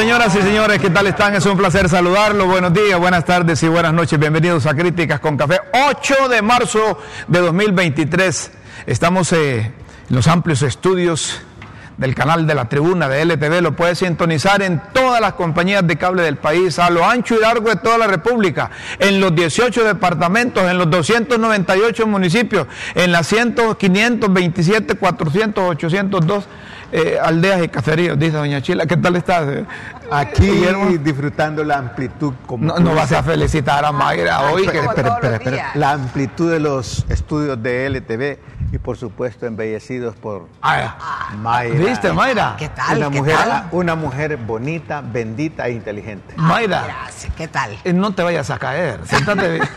Señoras y señores, ¿qué tal están? Es un placer saludarlos. Buenos días, buenas tardes y buenas noches. Bienvenidos a Críticas con Café. 8 de marzo de 2023. Estamos eh, en los amplios estudios del canal de la tribuna de LTV. Lo puedes sintonizar en todas las compañías de cable del país, a lo ancho y largo de toda la República, en los 18 departamentos, en los 298 municipios, en las 100, 527, 400, 802 eh, aldeas y caseríos, dice doña Chila. ¿Qué tal estás? Aquí disfrutando la amplitud como No, no vas a felicitar a Mayra hoy. que- Espera, espera, espera. La amplitud de los estudios de LTV y por supuesto embellecidos por Ah, Mayra. ¿Viste, Mayra? ¿Qué tal? Una ¿Qué mujer, tal? una mujer bonita, bendita e inteligente. Mayra. Gracias, ¿qué tal? Eh, No te vayas a caer, sentate bien.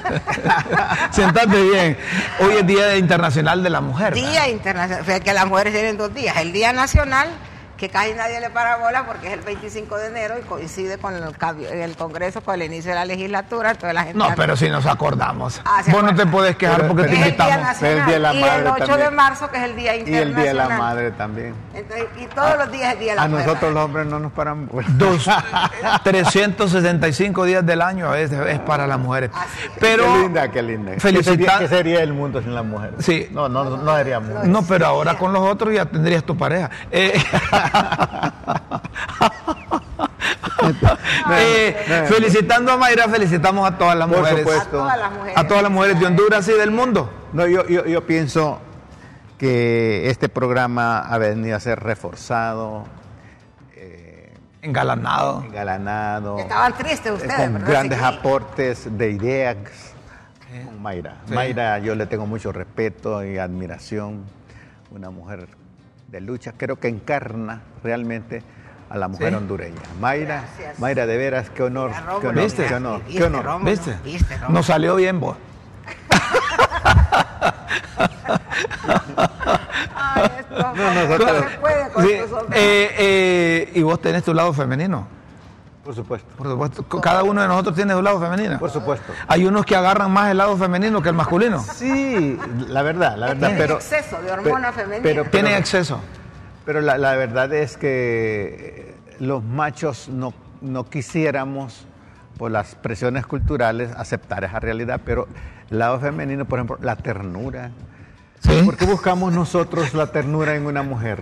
sentate bien. Hoy es Día Internacional de la Mujer. ¿verdad? Día internacional, fíjate que las mujeres tienen dos días. El Día Nacional, que casi nadie le para bola porque es el 25 de enero y coincide con el, cambio- el Congreso, con el inicio de la legislatura. Entonces la gente No, pero si nos acordamos. Ah, Vos no te puedes quejar Pero- porque pero- te es el invitamos. El Día de la y Madre el 8 de marzo, que es el Día Y Internacional. el Día de la Madre también. Entonces, y todos los días es el Día de la A Mujer. nosotros los hombres no nos paran. Dos, 365 días del año a veces es para las mujeres. Así es. Pero qué linda, qué linda. felicita- ¿Qué sería, el mundo sin la mujer? Sí. No, no, no sería mundo. No, pero ahora con los otros ya tendrías tu pareja. Eh, eh, felicitando a Mayra, felicitamos a todas las Por mujeres. A todas las mujeres. A todas las mujeres de Honduras y del mundo. No, yo, yo, yo pienso que este programa ha venido a ser reforzado, eh, Engalanado. engalanado, Estaban tristes ustedes, con ¿verdad? grandes Sí. aportes de ideas con Mayra. Sí. Mayra, yo le tengo mucho respeto y admiración, una mujer de lucha, creo que encarna realmente a la mujer Sí. hondureña. Mayra, Gracias. Mayra, de veras, qué honor, Rómulo, qué honor, ¿Viste? qué honor, ¿Viste, qué honor. Rómulo? ¿Viste? ¿Viste? Nos salió bien vos. Ay, esto No, nosotros- no se puede con Sí, eh, eh, y vos tenés tu lado femenino. Por supuesto, Por supuesto. Cada uno de nosotros tiene su lado femenino. por supuesto. Hay unos que agarran más el lado femenino que el masculino. Sí, la verdad, la verdad, Tienen pero... exceso de hormona femenina. pero- Tienen exceso. Pero la, la verdad es que eh, los machos no, no quisiéramos, por las presiones culturales, aceptar esa realidad, pero el lado femenino, por ejemplo, la ternura. ¿Sí? ¿Por qué buscamos nosotros la ternura en una mujer?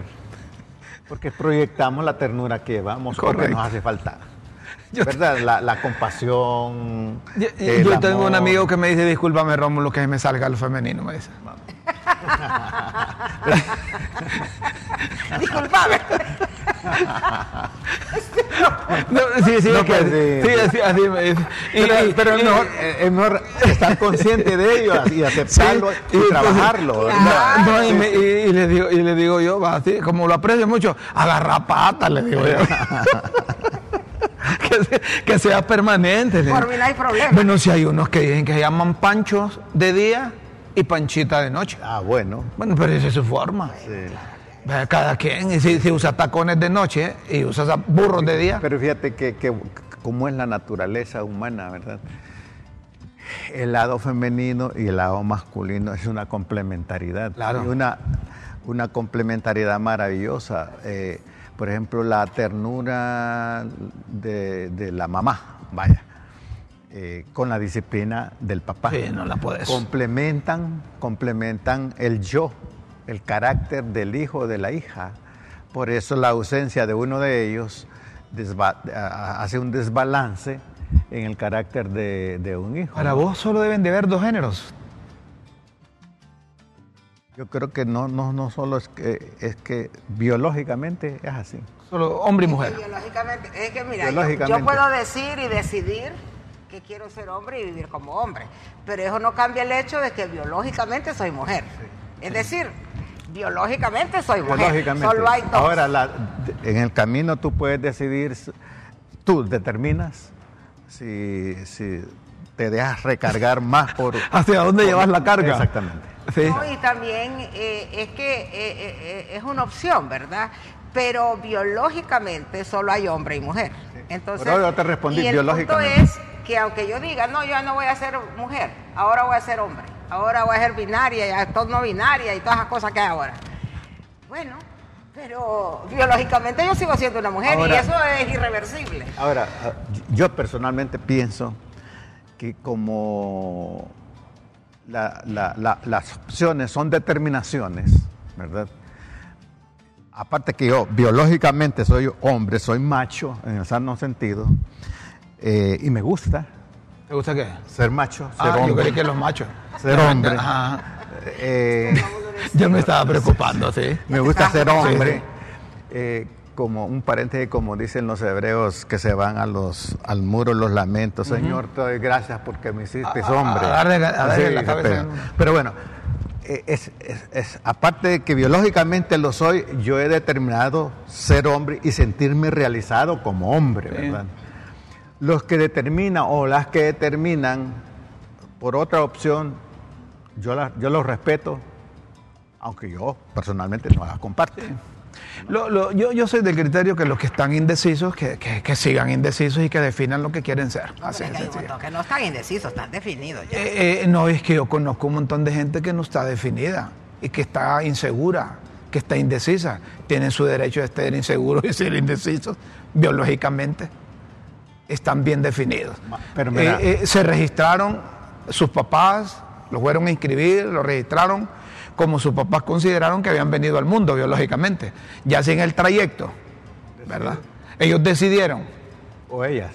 Porque proyectamos la ternura que llevamos, porque nos hace falta. Yo- ¿Verdad? La, la compasión. Yo, el yo tengo un amigo que me dice, discúlpame Rómulo, que me salga lo femenino, me dice. Disculpame. No, sí, sí, No, es que- pues, sí. sí, así, así me dice. Y- Pero, y- pero es, y- mejor, eh, es mejor estar consciente de ello y aceptarlo Sí, y, y trabajarlo. No, no, y, me- y- y le digo, y le digo yo, va, así, como lo aprecio mucho, agarra patas, le digo yo. que, se- que sea permanente. Por mí no hay problema. Bueno, si hay unos que dicen que se llaman panchos de día y panchita de noche. Ah, bueno. Bueno, pero esa es su forma. sí. Cada quien, y si, si usa tacones de noche y usa burros de día. Pero fíjate que, que como es la naturaleza humana, ¿verdad? El lado femenino y el lado masculino es una complementariedad. Claro. Y una, una complementariedad maravillosa. Eh, por ejemplo, la ternura de, de la mamá, vaya, eh, con la disciplina del papá. Sí, no la puedes. Complementan, complementan el yo, el carácter del hijo o de la hija. Por eso la ausencia de uno de ellos hace un desbalance en el carácter de, de un hijo. Para vos solo deben de haber dos géneros. Yo creo que no, no, no solo es que, es que biológicamente es así. Solo hombre y mujer. Biológicamente, es que mira, yo, Biológicamente. yo puedo decir y decidir que quiero ser hombre y vivir como hombre, pero eso no cambia el hecho de que biológicamente soy mujer. Es decir, biológicamente soy mujer. Biológicamente. Solo hay dos. Ahora, la- en el camino tú puedes decidir, tú determinas si, si te dejas recargar más por... ¿Hacia dónde llevas la carga? Exactamente. Sí. No, y también eh, es que eh, eh, es una opción, ¿verdad? Pero biológicamente solo hay hombre y mujer. Entonces, Pero yo te respondí y el biológicamente. punto es que aunque yo diga, no, yo ya no voy a ser mujer, ahora voy a ser hombre, ahora voy a ser binaria, ya todo no binaria y todas esas cosas que hay ahora. Bueno, Pero biológicamente yo sigo siendo una mujer y eso es irreversible. Ahora, ah, yo personalmente pienso que como la- la- la- las opciones son determinaciones, ¿verdad? Aparte que yo biológicamente soy hombre, soy macho en el sano sentido, eh, y me gusta ¿Te gusta qué? ser macho, ser Ah, yo hombre. creí que los machos. Ser hombre. Ajá. Eh, Ya me estaba preocupando, sí. me gusta ser hombre. Sí. Eh, como un paréntesis, como dicen los hebreos que se van a los, al muro los lamentos. Señor, te doy gracias porque me hiciste A- hombre. a darle- a darle Así la se cabeza pega. en uno. Pero bueno, eh, es, es- es- aparte de que biológicamente lo soy, yo he determinado ser hombre y sentirme realizado como hombre, Sí. ¿verdad? Los que determinan o las que determinan por otra opción, yo, la- yo los respeto, aunque yo personalmente no las comparto. Lo- lo- yo, yo soy del criterio que los que están indecisos, que, que- que sigan indecisos y que definan lo que quieren ser. Así es que montón no están indecisos, están definidos ya. Eh, eh, no, es que yo conozco un montón de gente que no está definida y que está insegura, que está indecisa. Tienen su derecho de estar inseguros y ser indecisos biológicamente. Están bien definidos. Ma- pero mira- Eh, eh, se registraron sus papás, los fueron a inscribir, los registraron como sus papás consideraron que habían venido al mundo biológicamente. Ya sin el trayecto, ¿verdad? Ellos decidieron, O ellas.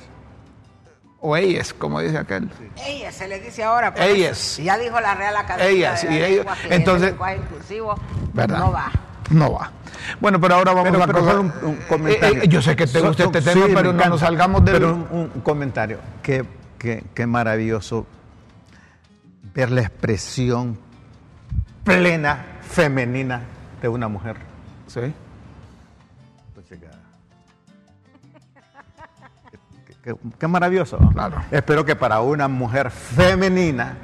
o ellas, como dice aquel. Ellas se les dice ahora. por Ellas. Ya dijo la Real Academia. Ellas, de la y ellos. Entonces- el lenguaje inclusivo ¿verdad? no va. No va. Bueno, pero ahora vamos Pero- a pero cosa- un, un comentario. Eh, eh, yo sé que te So- gusta so- este sí, tema, pero no nos salgamos del. Pero un, un comentario. Qué, qué- qué maravilloso ver la expresión plena femenina de una mujer. Sí. Pues, Qué, qué- qué maravilloso. Claro. Espero que para una mujer femenina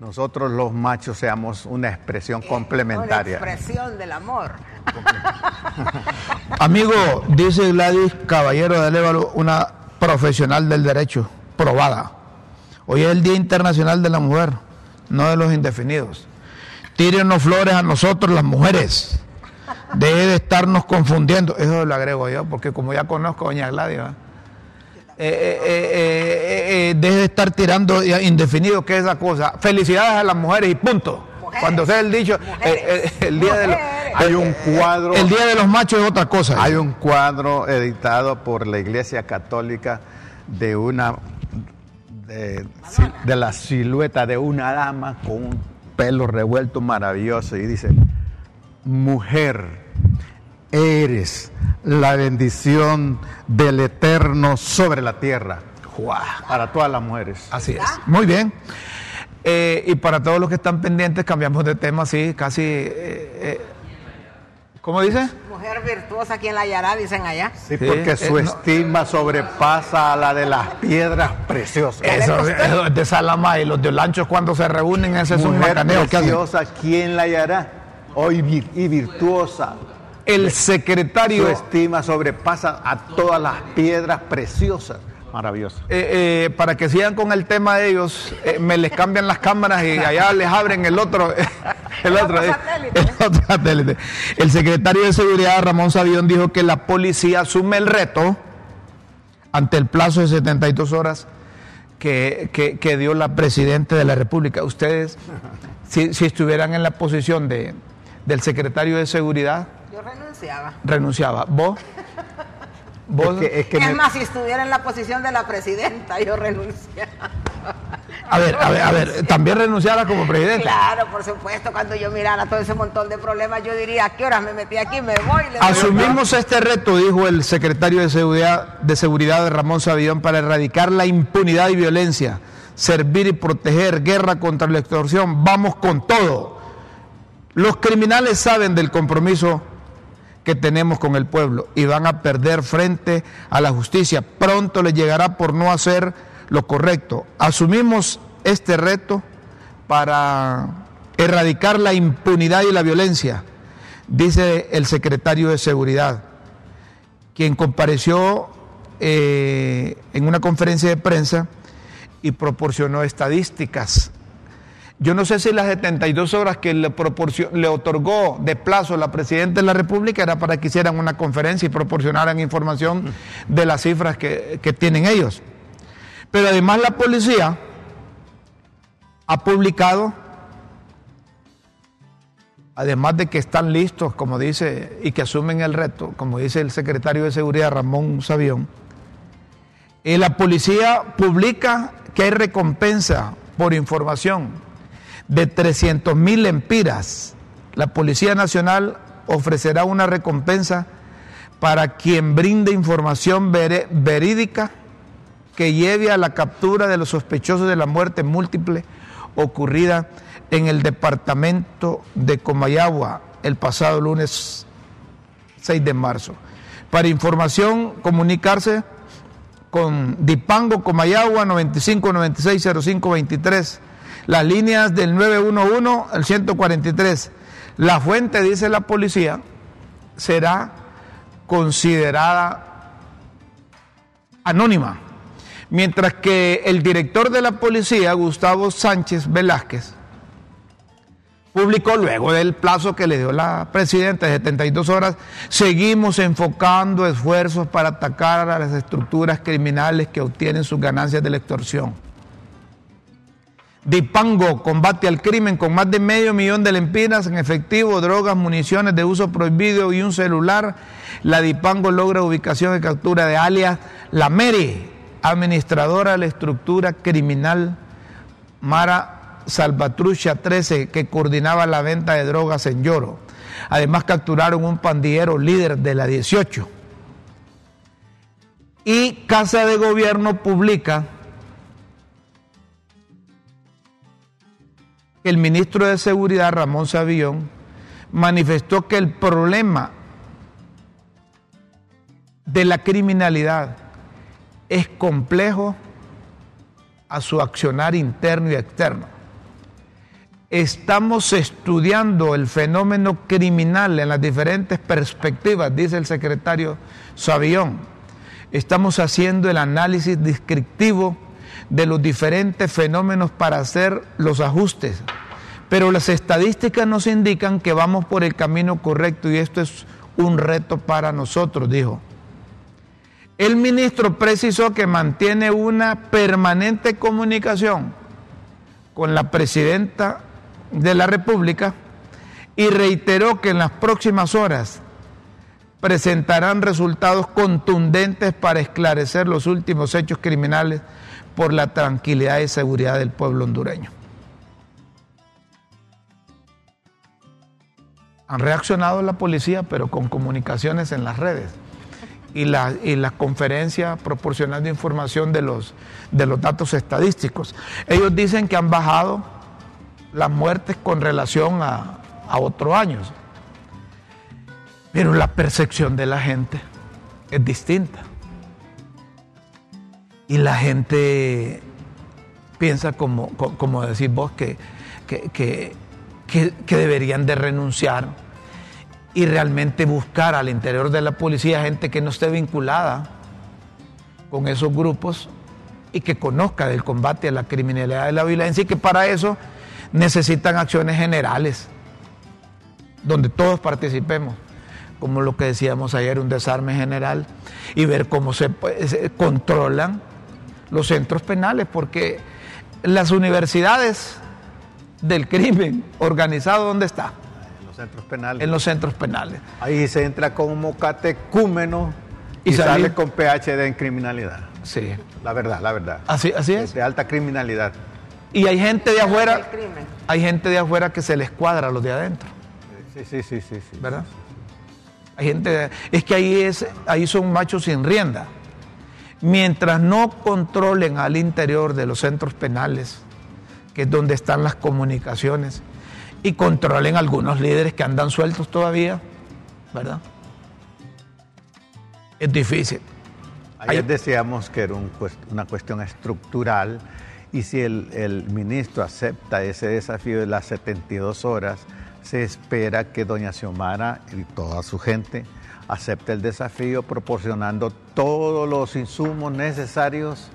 nosotros los machos seamos una expresión complementaria. Una expresión del amor. Amigo, dice Gladys Caballero de Lévalo, una profesional del derecho, probada. Hoy es el Día Internacional de la Mujer, no de los indefinidos. Tírenos flores a nosotros, las mujeres. Deje de estarnos confundiendo. Eso lo agrego yo, porque como ya conozco a Doña Gladys. Eh, eh, eh, eh, eh, deje de estar tirando ya indefinido, que es esa cosa. Felicidades a las mujeres y punto. Mujeres. Cuando sea el dicho, el día de los. Hay un cuadro. el día de los machos es otra cosa. Hay un cuadro editado por la Iglesia Católica de una de, de la silueta de una dama con un pelo revuelto maravilloso y dice, mujer, eres la bendición del Eterno sobre la tierra. Guau. Para todas las mujeres. Así es. Muy bien. Eh, y para todos los que están pendientes, cambiamos de tema, sí, casi. eh, eh, ¿Cómo dice? Mujer virtuosa, quien la hallará, dicen allá. Sí, Sí, porque eh, su no. estima sobrepasa a la de las piedras preciosas. Eso, eso es de Salamá y los de Olanchos cuando se reúnen, ese es un Mujer macaneo preciosa, ¿quién la hallará? Hoy vir- y virtuosa. El Su secretario, eh, estima sobrepasa a todas las piedras preciosas. Maravilloso. eh, para que sigan con el tema de ellos, eh, me les cambian las cámaras y allá les abren el otro, el otro, eh, el otro satélite. El secretario de Seguridad, Ramón Sabión, dijo que la policía asume el reto ante el plazo de 72 horas que, que- que dio la Presidenta de la República. Ustedes, si, si estuvieran en la posición de, del secretario de Seguridad, Yo renunciaba. renunciaba. ¿Vos? ¿Vos? Es que, es que es me- más, si estuviera en la posición de la presidenta, yo renunciaba. A ver, a ver, a ver, también renunciara como presidente. Claro, por supuesto, cuando yo mirara todo ese montón de problemas, yo diría, ¿a qué horas me metí aquí? Me voy. le Asumimos este reto, dijo el secretario de Seguridad, de Seguridad Ramón Sabillón, para erradicar la impunidad y violencia, servir y proteger, guerra contra la extorsión. Vamos con todo. Los criminales saben del compromiso que tenemos con el pueblo y van a perder frente a la justicia. Pronto les llegará por no hacer lo correcto. Asumimos este reto para erradicar la impunidad y la violencia, dice el secretario de Seguridad, quien compareció eh, en una conferencia de prensa y proporcionó estadísticas. Yo no sé si las 72 horas que le, le otorgó de plazo la Presidenta de la República era para que hicieran una conferencia y proporcionaran información de las cifras que, que tienen ellos. Pero además la policía ha publicado, además de que están listos, como dice, y que asumen el reto, como dice el secretario de Seguridad Ramón Sabión, eh, la policía publica que hay recompensa por información de 300 mil empiras. La Policía Nacional ofrecerá una recompensa para quien brinde información verídica que lleve a la captura de los sospechosos de la muerte múltiple ocurrida en el departamento de Comayagua el pasado lunes 6 de marzo. Para información, comunicarse con Dipango Comayagua 95 96 05 23, las líneas del 911 al 143. La fuente, dice la policía, será considerada anónima mientras que el director de la policía, Gustavo Sánchez Velázquez, publicó luego del plazo que le dio la presidenta de 72 horas, seguimos enfocando esfuerzos para atacar a las estructuras criminales que obtienen sus ganancias de la extorsión. Dipango combate al crimen con más de medio millón de lempiras en efectivo, drogas, municiones de uso prohibido y un celular. La Dipango logra ubicación y captura de alias La Mary, administradora de la estructura criminal Mara Salvatrucha 13, que coordinaba la venta de drogas en Lloro. Además capturaron un pandillero líder de la 18. Y Casa de Gobierno publica el ministro de Seguridad, Ramón Savillón, manifestó que el problema de la criminalidad es complejo a su accionar interno y externo. Estamos estudiando el fenómeno criminal en las diferentes perspectivas, dice el secretario Sabión. Estamos haciendo el análisis descriptivo de los diferentes fenómenos para hacer los ajustes. Pero las estadísticas nos indican que vamos por el camino correcto y esto es un reto para nosotros, dijo. El ministro precisó que mantiene una permanente comunicación con la presidenta de la República y reiteró que en las próximas horas presentarán resultados contundentes para esclarecer los últimos hechos criminales por la tranquilidad y seguridad del pueblo hondureño. Han reaccionado la policía, pero con comunicaciones en las redes y las y la conferencias proporcionando información de los, de los datos estadísticos. Ellos dicen que han bajado las muertes con relación a, a otros años, pero la percepción de la gente es distinta. Y la gente piensa, como, como decís vos, que, que, que, deberían de renunciar y realmente buscar al interior de la policía gente que no esté vinculada con esos grupos y que conozca del combate a la criminalidad y la violencia y que para eso necesitan acciones generales donde todos participemos, como lo que decíamos ayer, un desarme general y ver cómo se, se controlan los centros penales, porque las universidades del crimen organizado, ¿dónde está? centros penales. En los centros penales. Ahí se entra como catecúmeno y, sale con PhD en criminalidad. Sí. La verdad, la verdad. Así, así es. De alta criminalidad. Y hay gente de afuera, hay gente de afuera que se les cuadra a los de adentro. Sí, sí, sí, sí. sí ¿Verdad? Hay gente, es que ahí, es, ahí son machos sin rienda. Mientras no controlen al interior de los centros penales, que es donde están las comunicaciones, y controlen algunos líderes que andan sueltos todavía, ¿verdad? Es difícil. Ayer decíamos que era una cuestión estructural y si el, ministro acepta ese desafío de las 72 horas, se espera que doña Xiomara y toda su gente acepte el desafío proporcionando todos los insumos necesarios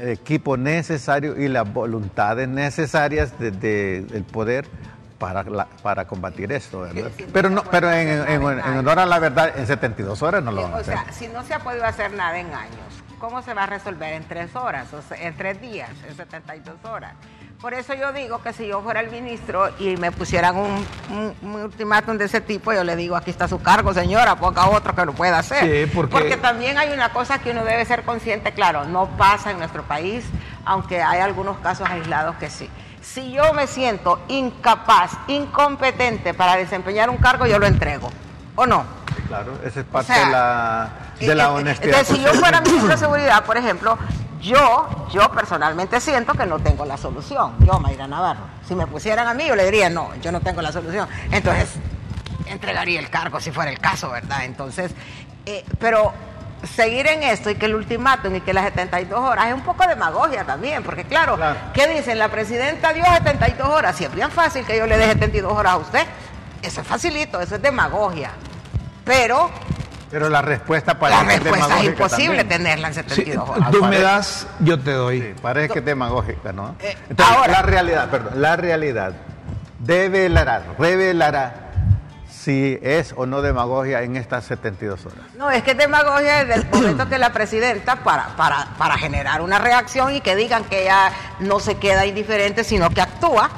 equipo necesario y las voluntades necesarias del poder para, para combatir esto. ¿verdad? pero no, pero en, en, honor a la verdad, en 72 horas no lo van a hacer. O sea, si no se ha podido hacer nada en años, ¿cómo se va a resolver en tres horas, o en tres días, en 72 horas? Por eso yo digo que si yo fuera el ministro y me pusieran un, ultimátum de ese tipo, yo le digo, aquí está su cargo, señora, ponga otro que lo pueda hacer. Sí, porque... porque también hay una cosa que uno debe ser consciente, claro, no pasa en nuestro país, aunque hay algunos casos aislados que sí. Si yo me siento incapaz, incompetente para desempeñar un cargo, yo lo entrego. ¿O no? Claro, esa es parte de la, de la honestidad. si yo fuera ministro de Seguridad, por ejemplo, yo, yo personalmente siento que no tengo la solución. Yo, Mayra Navarro. Si me pusieran a mí, yo le diría, no, yo no tengo la solución. Entonces, entregaría el cargo si fuera el caso, ¿verdad? Entonces, eh, pero seguir en esto y que el ultimátum y que las 72 horas es un poco demagogia también, porque claro, ¿qué dicen? La presidenta dio 72 horas, si es bien fácil que yo le dé 72 horas a usted, eso es facilito, eso es demagogia. Pero pero la respuesta para La respuesta es imposible tenerla en 72 horas. Tú me das, yo te doy. Sí, parece que es demagógica, ¿no? Eh, Entonces, la realidad, perdón, la realidad develará, revelará si es o no demagogia en estas 72 horas. No, es que es demagogia desde el momento que la presidenta, para, para, para generar una reacción y que digan que ella no se queda indiferente, sino que actúa,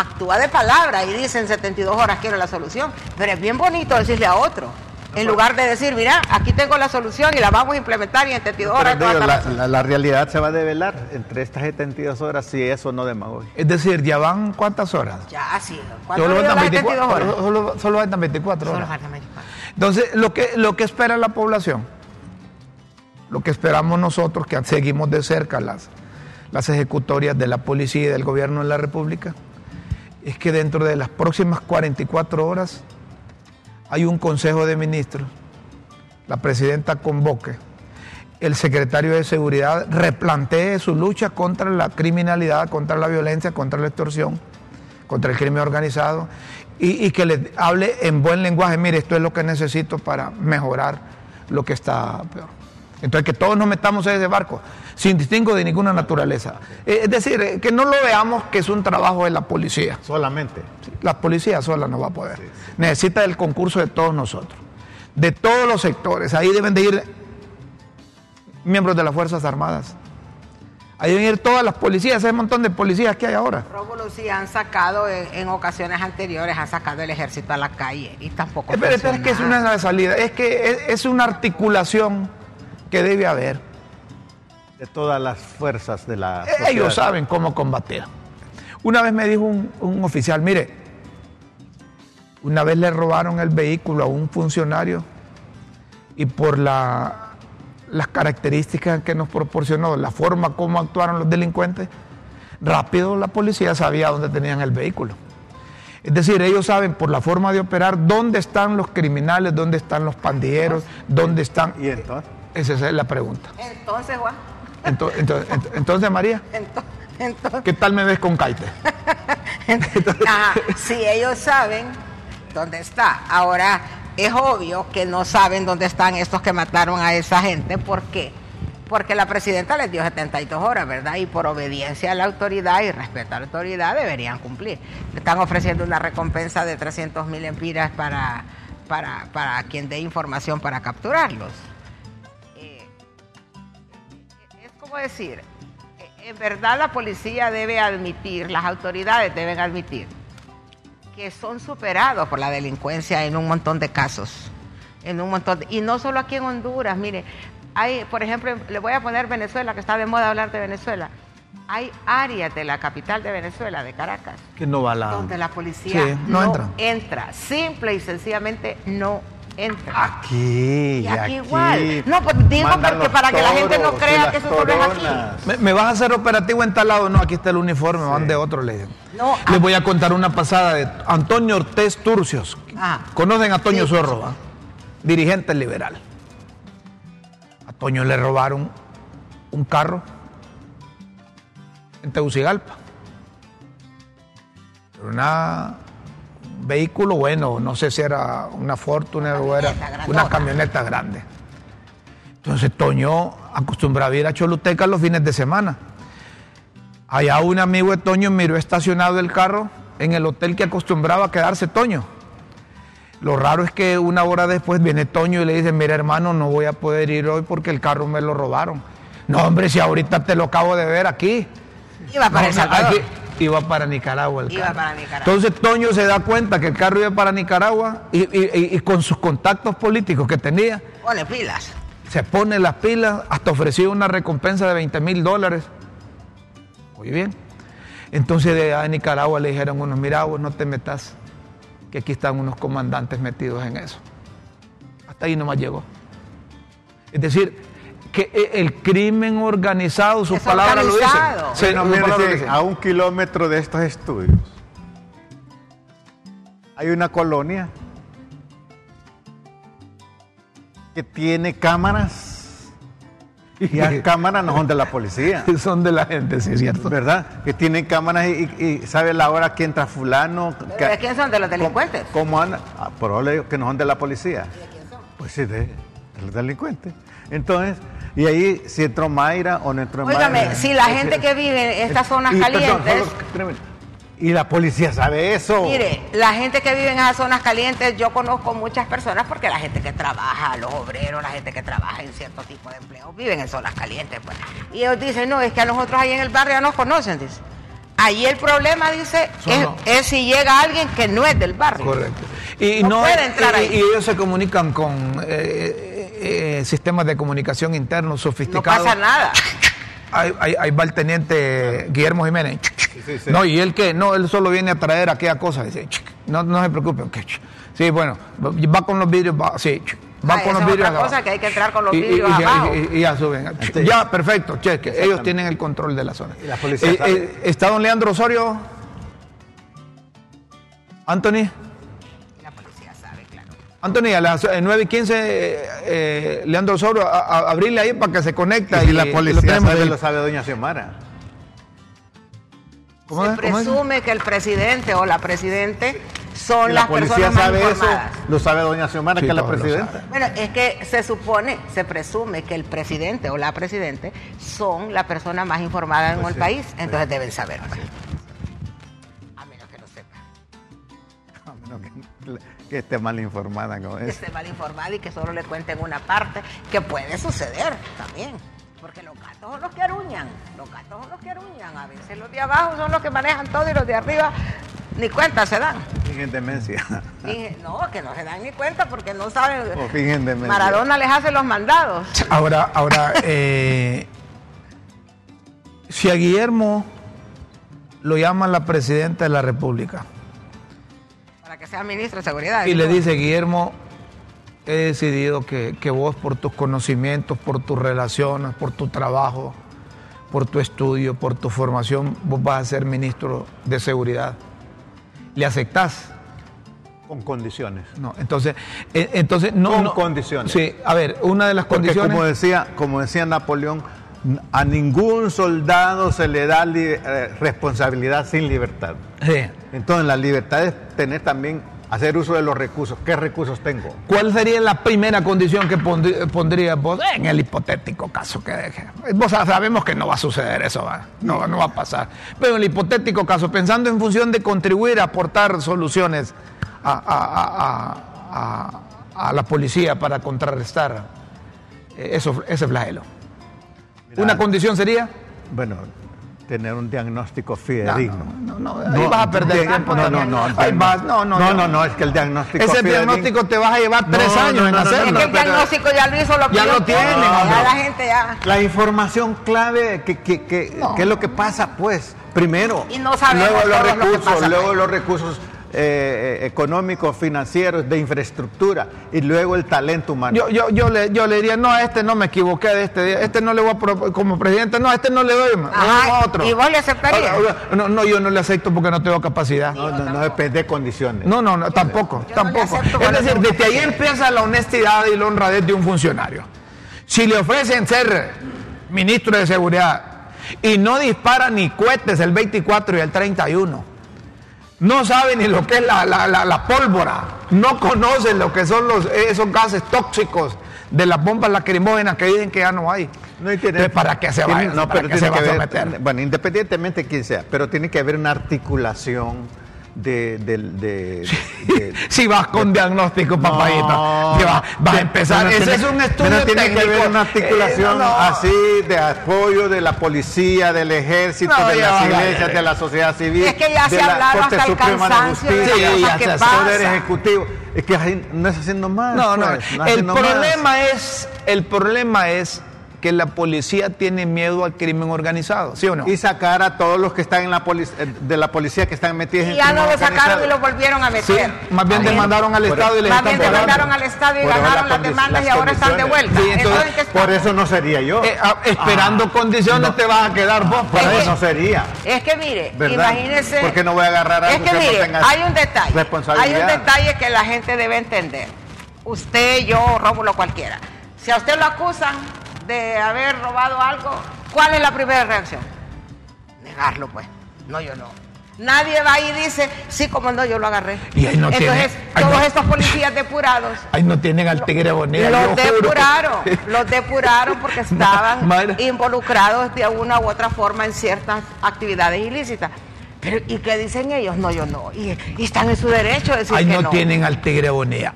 actúa de palabra y dice en 72 horas quiero la solución. Pero es bien bonito decirle a otro en lugar de decir, mira, aquí tengo la solución y la vamos a implementar y en 72 horas. la, realidad se va a develar entre estas 72 horas si eso no demagogia. Es decir, ¿ya van cuántas horas? Ya, sí. Solo faltan 24 horas. Solo, solo, faltan 24 horas. Solo 24. Entonces, lo que, lo que espera la población, lo que esperamos nosotros, que seguimos de cerca las, las ejecutorias de la policía y del gobierno de la República, es que dentro de las próximas 44 horas hay un Consejo de Ministros, la presidenta convoque, el secretario de Seguridad replantee su lucha contra la criminalidad, contra la violencia, contra la extorsión, contra el crimen organizado, y, que le hable en buen lenguaje, mire, esto es lo que necesito para mejorar lo que está peor. Entonces, que todos nos metamos en ese barco, sin distingo de ninguna naturaleza. Eh, es decir, eh, que no lo veamos que es un trabajo de la policía. Solamente. La policía sola no va a poder. Necesita el concurso de todos nosotros, de todos los sectores. Ahí deben de ir miembros de las Fuerzas Armadas. Ahí deben ir todas las policías, ese montón de policías que hay ahora. Rómulo, sí han sacado en, ocasiones anteriores, han sacado el ejército a la calle y tampoco. Eh, pero, es que es una salida, es que es una articulación que debe haber. De todas las fuerzas de la... Ellos saben cómo combatir. Una vez me dijo un, oficial, mire, una vez le robaron el vehículo a un funcionario y por la, las características que nos proporcionó, la forma como actuaron los delincuentes, rápido la policía sabía dónde tenían el vehículo. Es decir, ellos saben por la forma de operar dónde están los criminales, dónde están los pandilleros, dónde están... ¿Y entonces? Esa es la pregunta. Entonces, Juan. Entonces, María. ¿Qué tal me ves con Caite? si ellos saben dónde está. Ahora, es obvio que no saben dónde están estos que mataron a esa gente. ¿Por qué? Porque la presidenta les dio 72 horas, ¿verdad? Y por obediencia a la autoridad y respeto a la autoridad deberían cumplir. Le están ofreciendo una recompensa de 300 mil empiras para, para, para quien dé información para capturarlos. Decir, en verdad la policía debe admitir, las autoridades deben admitir que son superados por la delincuencia en un montón de casos. En un montón y no solo aquí en Honduras, mire, hay, por ejemplo, le voy a poner Venezuela, que está de moda hablar de Venezuela. Hay áreas de la capital de Venezuela, de Caracas, que no va la... donde la policía no, entra. entra. Simple y sencillamente no entra. Aquí. Y aquí, igual. No, pues digo porque para que la gente no crea que eso solo es aquí. ¿Me, vas a hacer operativo en tal lado? No, aquí está el uniforme, van de otro, le no, Les voy a contar una pasada de Antonio Ortez Turcios. Ah. Conocen a Toño Zorro, dirigente liberal. A Toño le robaron un carro en Tegucigalpa. Una vehículo bueno, no sé si era una Fortuna o era una camioneta grande. Entonces Toño acostumbraba a ir a Choluteca los fines de semana. Allá un amigo de Toño miró estacionado el carro en el hotel que acostumbraba a quedarse Toño. Lo raro es que una hora después viene Toño y le dice, mira hermano, no voy a poder ir hoy porque el carro me lo robaron. No, hombre, si ahorita te lo acabo de ver aquí. Iba para No, El Salvador. aquí- iba para Nicaragua el Iba carro. para Nicaragua. Entonces Toño se da cuenta que el carro iba para Nicaragua y, y- y- con sus contactos políticos que tenía, Pone pilas. se pone las pilas, hasta ofreció una recompensa de 20 mil dólares. Oye bien. Entonces de de Nicaragua le dijeron unos, mira vos no te metas, que aquí están unos comandantes metidos en eso. Hasta ahí nomás llegó. Es decir, que e- el crimen organizado, sus Es palabras lo dicen. Sí, Bueno, sus mire, palabras lo sí, dicen. a un kilómetro de estos estudios hay una colonia que tiene cámaras y las cámaras no son de la policía, Son de la gente, sí, es cierto. ¿verdad? Que tienen cámaras y, y- y sabe la hora que entra fulano. que- ¿De quién son? ¿De los delincuentes? ¿Cómo, cómo anda? Ah, pero le digo que no son de la policía. Pues sí, de, de los delincuentes. Entonces, y ahí si entró Mayra o no entró Mayra. Óigame, si la gente que vive en estas zonas y, perdón, calientes, solo- espérame. y la policía sabe eso. mire, la gente que vive en esas zonas calientes, yo conozco muchas personas porque la gente que trabaja, los obreros, la gente que trabaja en cierto tipo de empleo, viven en zonas calientes. Pues. Y ellos dicen, no, es que a nosotros ahí en el barrio ya nos conocen, dice. Ahí el problema, dice, es si llega alguien que no es del barrio. Correcto. Y No puede entrar y- ahí. y ellos se comunican con eh, eh, sistemas de comunicación internos No sofisticados. pasa nada. Ahí, ahí- ahí va el teniente Guillermo Jiménez. sí, sí. No, y él que no, él solo viene a traer aquella cosa. Dice, no, no se preocupen. que, Sí, bueno, va con los vidrios, va, sí, va Ah, con los es vidrios. otra cosa, que hay que entrar con los Y- y- vidrios y, abajo. y- y ya suben. Entonces- ya, perfecto, cheque. Ellos tienen el control de la zona. Y la policía Eh, eh, ¿Está don Leandro Osorio? Anthony. Anthony, a las eh, 9 y 15, eh, eh, Leandro a, a- abrirle ahí para que se conecte. Y si la policía tenemos sabe, lo sabe doña Xiomara. ¿Cómo Se es? ¿Cómo es? presume que el presidente o la presidente son la las policía personas más sabe eso, informadas. lo sabe doña Xiomara, Sí, que es la lo presidenta. Bueno, es que se supone, se presume que el presidente o la presidente son la persona más informada en Pues el país, sí, entonces deben saber. A menos que no sepa, A menos que, que esté mal informada como que es. esté mal informada y que solo le cuenten una parte, que puede suceder también. Porque los gatos son los que aruñan, los gatos son los que aruñan. A veces los de abajo son los que manejan todo y los de arriba ni cuenta se dan. Fingen demencia. No, que no se dan ni cuenta porque no saben. O fingen demencia. Maradona les hace los mandados. Ahora, ahora, eh, si a Guillermo lo llama la presidenta de la República Para que sea ministro de seguridad. y le dice, Guillermo, he decidido que, que vos por tus conocimientos, por tus relaciones, por tu trabajo, por tu estudio, por tu formación, vos vas a ser ministro de seguridad. ¿Le aceptás? Con condiciones. No, entonces, eh, entonces no, Con no- condiciones. Sí, a ver, una de las Porque condiciones. como decía, como decía Napoleón, a ningún soldado se le da eh, responsabilidad sin libertad. Sí. Entonces la libertad es tener también, hacer uso de los recursos. ¿Qué recursos tengo? ¿Cuál sería la primera condición que pondrí- pondría vos en el hipotético caso que deje? Vos sa- sabemos que no va a suceder eso, ¿va? No, no va a pasar. Pero en el hipotético caso, pensando en función de contribuir a aportar soluciones a, a- a- a- a- a la policía para contrarrestar eh, eso, ese flagelo. Una condición sería... Bueno, tener un diagnóstico No, fidedigno. no, no, no, ahí vas a perder de- tiempo. No, no, no. Vas, no, no, no, no, no, es que el diagnóstico Ese fidedigno- diagnóstico te vas a llevar No, tres no, años no, en no, no, hacerlo. Es no, que el diagnóstico ya lo hizo lo Ya lo tienen. Ya la gente ya. La información clave, que, que, que, No. ¿qué es lo que pasa? Pues, primero, Y no sabemos luego los lo que recursos, pasa, luego pues. los recursos eh, eh, económicos, financieros, de infraestructura, y luego el talento humano. Yo, yo, yo, le, yo le diría, no, a este no me equivoqué de este, este no le voy a como presidente, no, a este no le doy, Ajá, a otro. ¿y vos le aceptarías? No, no, yo no le acepto porque no tengo capacidad. no, no, no depende de condiciones. No, no, no, tampoco, yo tampoco. es decir, desde ahí empieza la honestidad y la honradez de un funcionario. Si le ofrecen ser ministro de seguridad y no dispara ni cohetes el 24 y el 31, no sabe ni lo que es la, la- la- la pólvora, no conoce lo que son los, esos gases tóxicos de las bombas lacrimógenas que dicen que ya no hay. No, y tiene- ¿para qué se va, no, para pero qué tiene se va que a someter? Bueno, independientemente de quién sea, pero tiene que haber una articulación de... de, de- de- Si vas con diagnóstico, papayita, No. que vas, vas a empezar. Ese tiene- es un estudio pero tiene técnico. que haber una articulación Eh, no, así de apoyo de la policía, del ejército, No, de las iglesias, de la sociedad civil. Es que ya de se ha la hablado Corte hasta el Suprema de cansancio de Justicia, cosas ya que se- Poder. Ejecutivo. Es que no es haciendo más. No, pues, no el haciendo más. problema es, el problema es que la policía tiene miedo al crimen organizado, ¿sí o no? Y sacar a todos los que están en la eh, de la policía que están metidos Y en ya crimen no lo sacaron y lo volvieron a Sí, meter. más bien demandaron al Estado y les Más están bien pagando. demandaron al Estado y Por eso ganaron la las demandas y las ahora están de vuelta. Sí, entonces, Entonces, ¿qué Por eso no sería yo. Eh, ah, esperando condiciones te vas a quedar vos. Por para eso eso. no sería. Es que mire, ¿Verdad? imagínese. ¿Por qué no voy a agarrar a Es que que no mire, tenga hay un detalle. Hay un detalle que la gente debe entender. Usted, yo, Rómulo, cualquiera. Si a usted lo acusan de haber robado algo, ¿cuál es la primera reacción? Negarlo, pues. No, yo no. Nadie va y dice, sí, como no, yo lo agarré. Y ahí no tiene- Entonces, ahí todos no- estos policías depurados Ahí no tienen al tigre los depuraron, los depuraron porque estaban involucrados de una u otra forma en ciertas actividades ilícitas. Pero, ¿y qué dicen ellos? No, yo no. Y, y están en su derecho de decir Ahí que no, no. tienen al tigre bonea.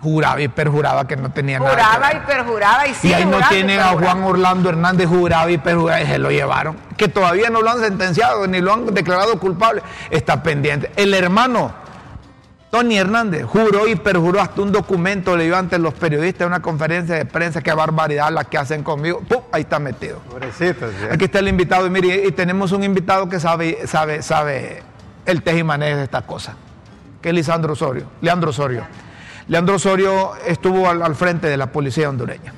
Juraba y perjuraba que no tenía nada. que Juraba y perjuraba y Y sigue ahí no y tienen a. Juan Orlando Hernández juraba y perjuraba y se lo llevaron. Que todavía no lo han sentenciado ni lo han declarado culpable. Está pendiente. El hermano Tony Hernández juró y perjuró hasta un documento, le dio ante los periodistas en una conferencia de prensa. Qué barbaridad la que hacen conmigo. ¡Pum! Ahí está metido. Pobrecito. sí. Aquí está el invitado y mire, y tenemos un invitado que sabe, sabe, sabe el tejimanejo de esta cosa, que es Lisandro Osorio, Leandro Osorio. Leandro Osorio estuvo al, al frente de la policía hondureña.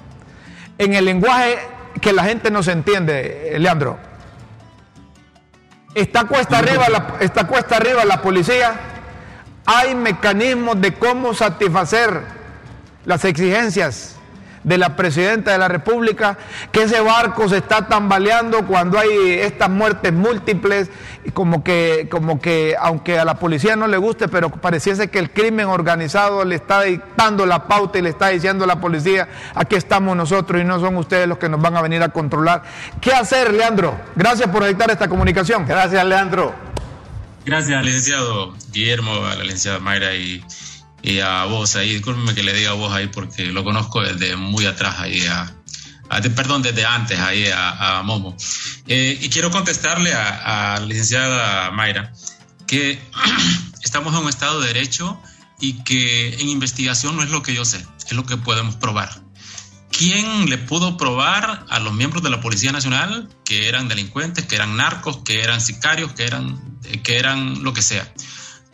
En el lenguaje que la gente no se entiende, eh, Leandro, está cuesta arriba la, está cuesta arriba la policía, hay mecanismos de cómo satisfacer las exigencias de la presidenta de la República, que ese barco se está tambaleando cuando hay estas muertes múltiples, y como que, como que, aunque a la policía no le guste, pero pareciese que el crimen organizado le está dictando la pauta y le está diciendo a la policía, aquí estamos nosotros y no son ustedes los que nos van a venir a controlar. ¿Qué hacer, Leandro? Gracias por dictar esta comunicación. Gracias, Leandro. Gracias al licenciado Guillermo, a la licenciada Mayra y, y a vos ahí. Discúlpeme que le diga a vos ahí porque lo conozco desde muy atrás ahí a, a- perdón, desde antes ahí a, a Momo. Eh, y quiero contestarle a, a la licenciada Mayra que estamos en un estado de derecho y que en investigación no es lo que yo sé, es lo que podemos probar. ¿Quién le pudo probar a los miembros de la Policía Nacional que eran delincuentes, que eran narcos, que eran sicarios, que eran, eh, que eran lo que sea?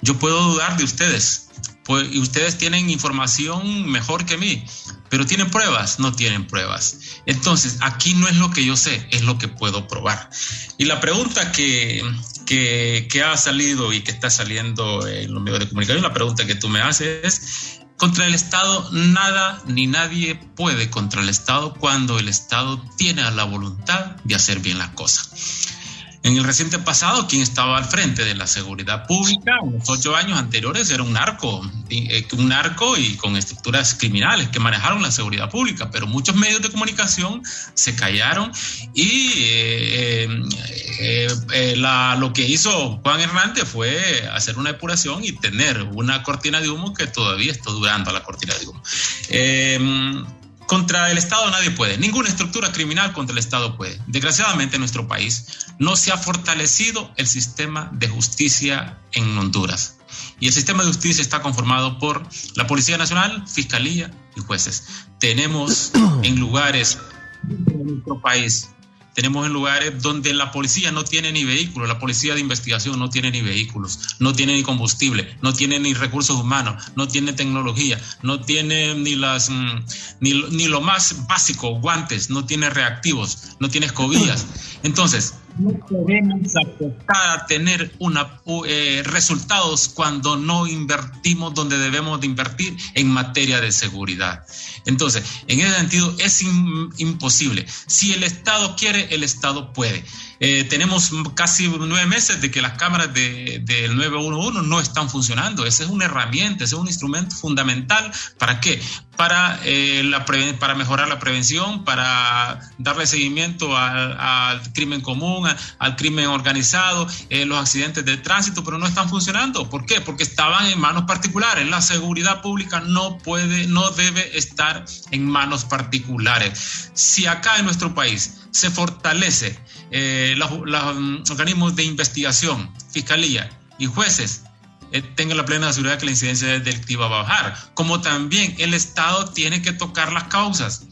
Yo puedo dudar de ustedes, pues, y ustedes tienen información mejor que mí, pero ¿tienen pruebas? No tienen pruebas. Entonces, aquí no es lo que yo sé, es lo que puedo probar. Y la pregunta que, que, que ha salido y que está saliendo en los medios de comunicación, la pregunta que tú me haces es, contra el Estado nada ni nadie puede contra el Estado cuando el Estado tiene la voluntad de hacer bien las cosas. En el reciente pasado, quien estaba al frente de la seguridad pública, en los ocho años anteriores, era un narco, eh, un narco y con estructuras criminales que manejaron la seguridad pública, pero muchos medios de comunicación se callaron y eh, eh, lo que hizo Juan Hernández fue hacer una depuración y tener una cortina de humo que todavía está durando la cortina de humo. Contra el Estado nadie puede, ninguna estructura criminal contra el Estado puede. Desgraciadamente en nuestro país no se ha fortalecido el sistema de justicia en Honduras. Y el sistema de justicia está conformado por la Policía Nacional, Fiscalía y jueces. Tenemos en lugares de nuestro país, tenemos en lugares donde la policía no tiene ni vehículos, la policía de investigación no tiene ni vehículos, no tiene ni combustible, no tiene ni recursos humanos, no tiene tecnología, no tiene ni las mm, ni, lo- ni lo más básico, guantes, no tiene reactivos, no tiene escobillas. Entonces, no podemos apostar a tener una, eh, resultados cuando no invertimos donde debemos de invertir en materia de seguridad. Entonces, en ese sentido es im- imposible. Si el Estado quiere, el Estado puede. Eh, tenemos casi nueve meses de que las cámaras del 911 no están funcionando. Esa es una herramienta, ese es un instrumento fundamental. ¿Para qué? Para, eh, la para mejorar la prevención, para darle seguimiento al, crimen común, al crimen organizado, eh, los accidentes de tránsito, pero no están funcionando. ¿Por qué? Porque estaban en manos particulares. La seguridad pública no puede, no debe estar en manos particulares. Si acá en nuestro país se fortalece eh, los, mm, organismos de investigación, fiscalía y jueces eh, tengan la plena seguridad que la incidencia delictiva va a bajar. Como también el Estado tiene que tocar las causas,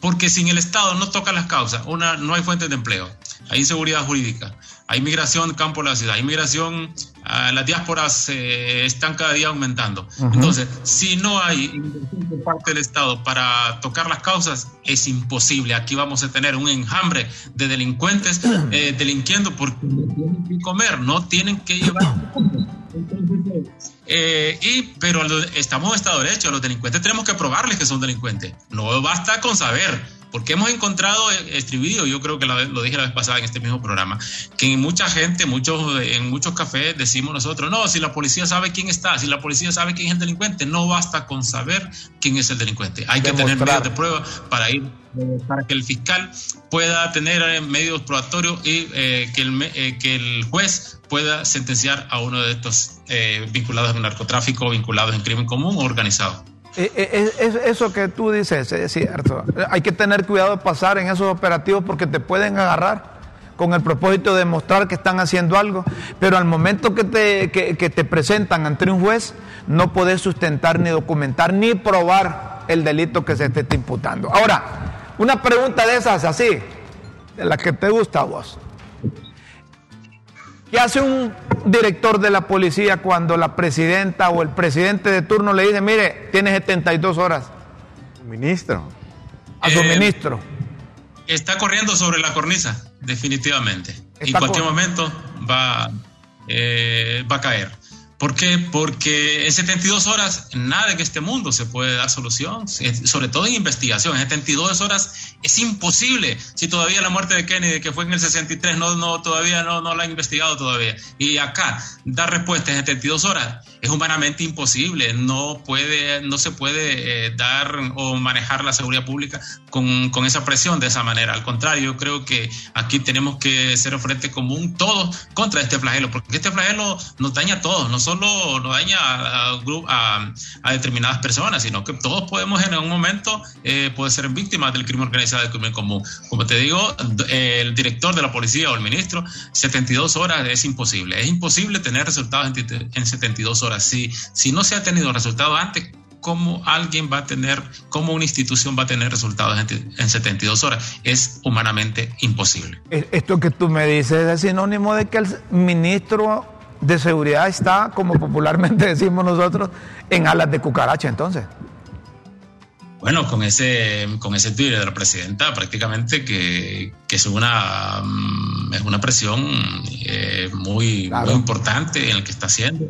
porque sin el Estado no toca las causas, una, no hay fuentes de empleo, hay inseguridad jurídica, hay migración campo la ciudad, hay migración, las diásporas eh, están cada día aumentando. Entonces, si no hay inversión por parte del Estado para tocar las causas, es imposible. Aquí vamos a tener un enjambre de delincuentes eh, delinquiendo porque no tienen que comer, no tienen que llevar. Eh, y, pero estamos en Estado de Derecho, los delincuentes tenemos que probarles que son delincuentes. No basta con saber porque hemos encontrado eh, estribido, yo creo que lo, dije la vez pasada en este mismo programa, que en mucha gente, muchos, en muchos cafés decimos nosotros, no, si la policía sabe quién está, si la policía sabe quién es el delincuente, no basta con saber quién es el delincuente. Hay que tener medios de prueba para ir para que el fiscal pueda tener eh, medios probatorios y eh, que, el, que el juez pueda sentenciar a uno de estos vinculados en narcotráfico, vinculados en crimen común o organizado. Eh, eh, eso que tú dices es cierto. Hay que tener cuidado de pasar en esos operativos porque te pueden agarrar con el propósito de demostrar que están haciendo algo, pero al momento que te, que, te presentan ante un juez, no podés sustentar ni documentar ni probar el delito que se te está imputando. Ahora, una pregunta de esas así, de la que te gusta a vos. ¿Qué hace un director de la policía cuando la presidenta o el presidente de turno le dice, mire, tiene 72 horas? Ministro. A su eh, ministro. Está corriendo sobre la cornisa, definitivamente. en cualquier momento va, eh, va a caer. ¿Por qué? Porque en 72 horas nada en este mundo se puede dar solución, sobre todo en investigación. En 72 horas es imposible. Si todavía la muerte de Kennedy, que fue en el 63, no, no, todavía no, no la han investigado todavía. Y acá, dar respuesta en 72 horas es humanamente imposible. No, puede, no se puede eh, dar o manejar la seguridad pública con, con, esa presión de esa manera. Al contrario, yo creo que aquí tenemos que ser frente común todos contra este flagelo, porque este flagelo nos daña a todos, no solo nos daña a, a, a determinadas personas, sino que todos podemos en algún momento eh, poder ser víctimas del crimen organizado, del crimen común. Como te digo, el director de la policía o el ministro, 72 horas es imposible. Es imposible tener resultados en 72 horas. Si, si no se ha tenido resultados antes, cómo alguien va a tener, cómo una institución va a tener resultados en, 72 horas. Es humanamente imposible. Esto que tú me dices es sinónimo de que el ministro de Seguridad está, como popularmente decimos nosotros, en alas de cucaracha entonces. Bueno, con ese, con ese Twitter de la presidenta, prácticamente que, es, una, mm, es una presión eh, muy, muy importante en el que está haciendo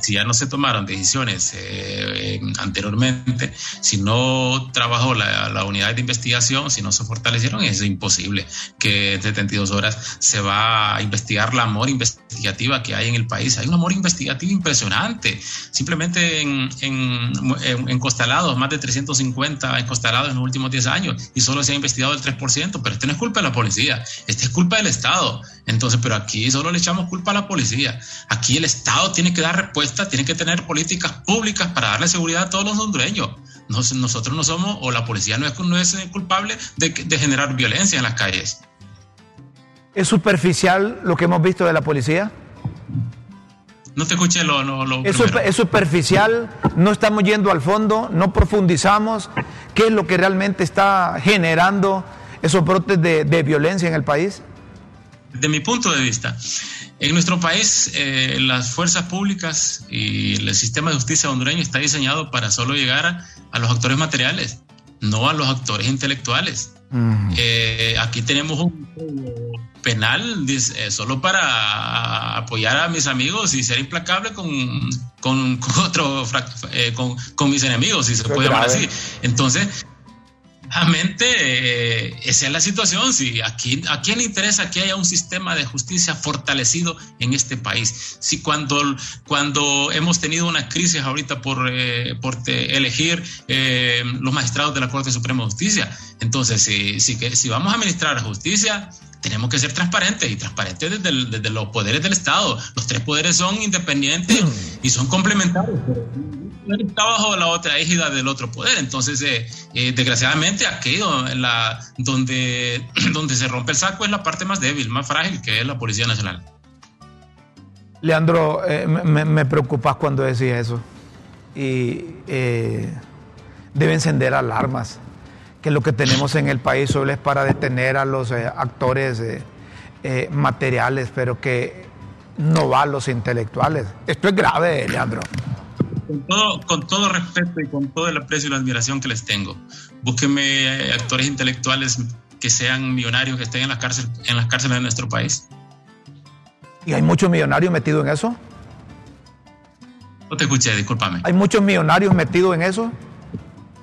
si ya no se tomaron decisiones eh, anteriormente, si no trabajó la, unidad de investigación, si no se fortalecieron, es imposible que en 72 horas se va a investigar la amor investigativa que hay en el país. Hay un amor investigativo impresionante. Simplemente en, en, encostalados, más de 350 encostalados en los últimos 10 años y solo se ha investigado el 3%, pero esto no es culpa de la policía, esto es culpa del Estado. Entonces, pero aquí solo le echamos culpa a la policía. Aquí el Estado tiene que dar respuesta, tiene que tener políticas públicas para darle seguridad a todos los hondureños. nosotros no somos, o la policía no es, no es culpable de, generar violencia en las calles. ¿Es superficial lo que hemos visto de la policía? No te escuché lo, lo, ¿Es, ¿Es, superficial, no estamos yendo al fondo, no profundizamos qué es lo que realmente está generando esos brotes de, de violencia en el país. De mi punto de vista, en nuestro país, eh, las fuerzas públicas y el sistema de justicia hondureño está diseñado para solo llegar a, los actores materiales, no a los actores intelectuales. Eh, aquí tenemos un penal eh, solo para apoyar a mis amigos y ser implacable con, con, con otro, con, mis enemigos, si se puede llamar así. Entonces, desgraciadamente eh, esa es la situación. Si ¿A quién le interesa que haya un sistema de justicia fortalecido en este país? Si cuando, cuando hemos tenido una crisis ahorita por, eh, por elegir eh, los magistrados de la Corte Suprema de Justicia, entonces si, si, si vamos a administrar justicia, tenemos que ser transparentes y transparentes desde, desde, los poderes del Estado. Los tres poderes son independientes y son complementarios. Está bajo la otra égida del otro poder. Entonces, eh, eh, desgraciadamente, aquí la, donde, donde se rompe el saco es la parte más débil, más frágil, que es la Policía Nacional. Leandro, eh, me, me, preocupas cuando decís eso. Y debe encender alarmas que lo que tenemos en el país solo es para detener a los eh, actores eh, eh, materiales, pero que no va a los intelectuales. Esto es grave, Leandro. Con todo, con todo respeto y con todo el aprecio y la admiración que les tengo, búsquenme actores intelectuales que sean millonarios, que estén en las, cárcel, en las cárceles de nuestro país. ¿Y hay muchos millonarios metidos en eso? No te escuché, discúlpame. ¿Hay muchos millonarios metidos en eso?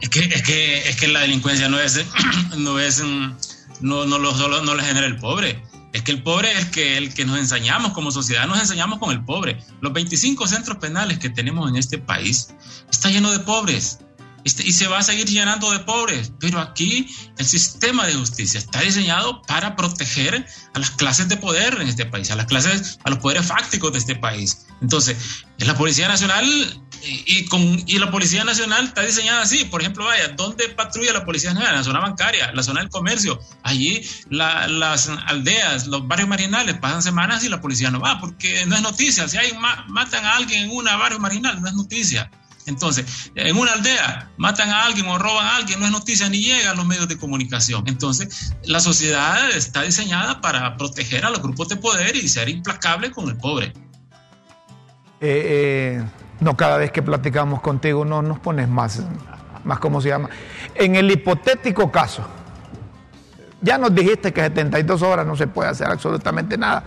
Es que, es que, es que la delincuencia no es, no es, no, no, lo, solo, no la genera el pobre. Es que el pobre es que el que nos enseñamos como sociedad, nos enseñamos con el pobre. Los 25 centros penales que tenemos en este país está lleno de pobres. Y se va a seguir llenando de pobres. Pero aquí el sistema de justicia está diseñado para proteger a las clases de poder en este país, a las clases, a los poderes fácticos de este país. Entonces, la Policía Nacional y, con, y la Policía Nacional está diseñada así. Por ejemplo, vaya, ¿dónde patrulla la Policía Nacional? La zona bancaria, la zona del comercio. Allí las aldeas, los barrios marginales pasan semanas y la policía no va porque no es noticia. Si hay, matan a alguien en un barrio marginal, no es noticia. Entonces, en una aldea matan a alguien o roban a alguien, no es noticia ni llega a los medios de comunicación. Entonces, la sociedad está diseñada para proteger a los grupos de poder y ser implacable con el pobre. Eh, eh, no, cada vez que platicamos contigo no nos pones más, más ¿cómo se llama? En el hipotético caso, ya nos dijiste que 72 horas no se puede hacer absolutamente nada.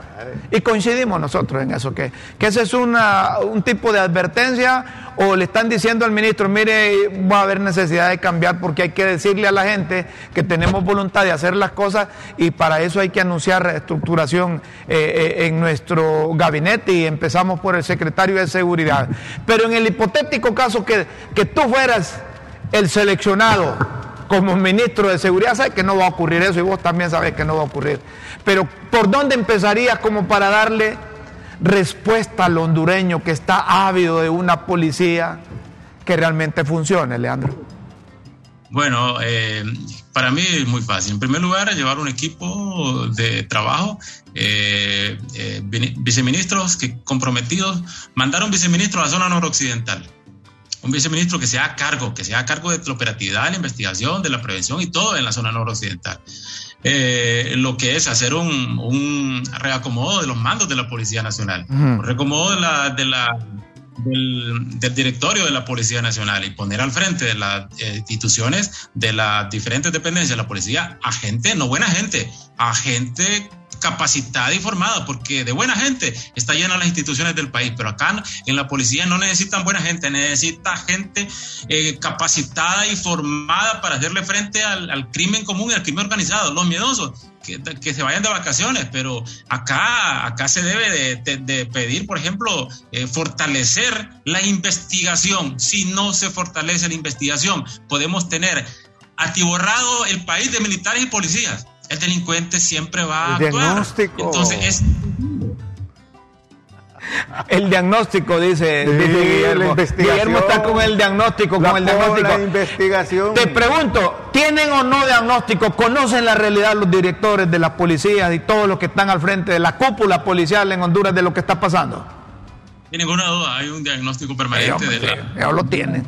Y coincidimos nosotros en eso, que, que ese es una, un tipo de advertencia o le están diciendo al ministro, mire, va a haber necesidad de cambiar porque hay que decirle a la gente que tenemos voluntad de hacer las cosas y para eso hay que anunciar reestructuración eh, eh, en nuestro gabinete y empezamos por el secretario de Seguridad. Pero en el hipotético caso que, que tú fueras el seleccionado, como ministro de Seguridad, sabes que no va a ocurrir eso y vos también sabes que no va a ocurrir. Pero ¿por dónde empezarías como para darle respuesta al hondureño que está ávido de una policía que realmente funcione, Leandro? Bueno, eh, para mí es muy fácil. En primer lugar, llevar un equipo de trabajo, eh, eh, viceministros que comprometidos, mandar un viceministro a la zona noroccidental un viceministro que sea a cargo, que sea a cargo de la operatividad, de la investigación, de la prevención y todo en la zona noroccidental. Eh, lo que es hacer un, reacomodo de los mandos de la Policía Nacional, un reacomodo de la, de la, del, directorio de la Policía Nacional y poner al frente de las eh, instituciones de las diferentes dependencias de la policía a gente, no buena gente, a gente capacitada y formada, porque de buena gente está llena las instituciones del país, pero acá en la policía no necesitan buena gente, necesita gente eh, capacitada y formada para hacerle frente al, crimen común y al crimen organizado, los miedosos. Que, se vayan de vacaciones, pero acá, acá se debe de, pedir, por ejemplo, eh, fortalecer la investigación. Si no se fortalece la investigación, podemos tener atiborrado el país de militares y policías el delincuente siempre va a el Diagnóstico. Entonces El diagnóstico, dice, Guillermo. Guillermo está con el diagnóstico, con el diagnóstico. La investigación. Te pregunto, ¿tienen o no diagnóstico? ¿Conocen la realidad los directores de las policías y todos los que están al frente de la cúpula policial en Honduras de lo que está pasando? Sin ninguna duda, hay un diagnóstico permanente de la... lo tienen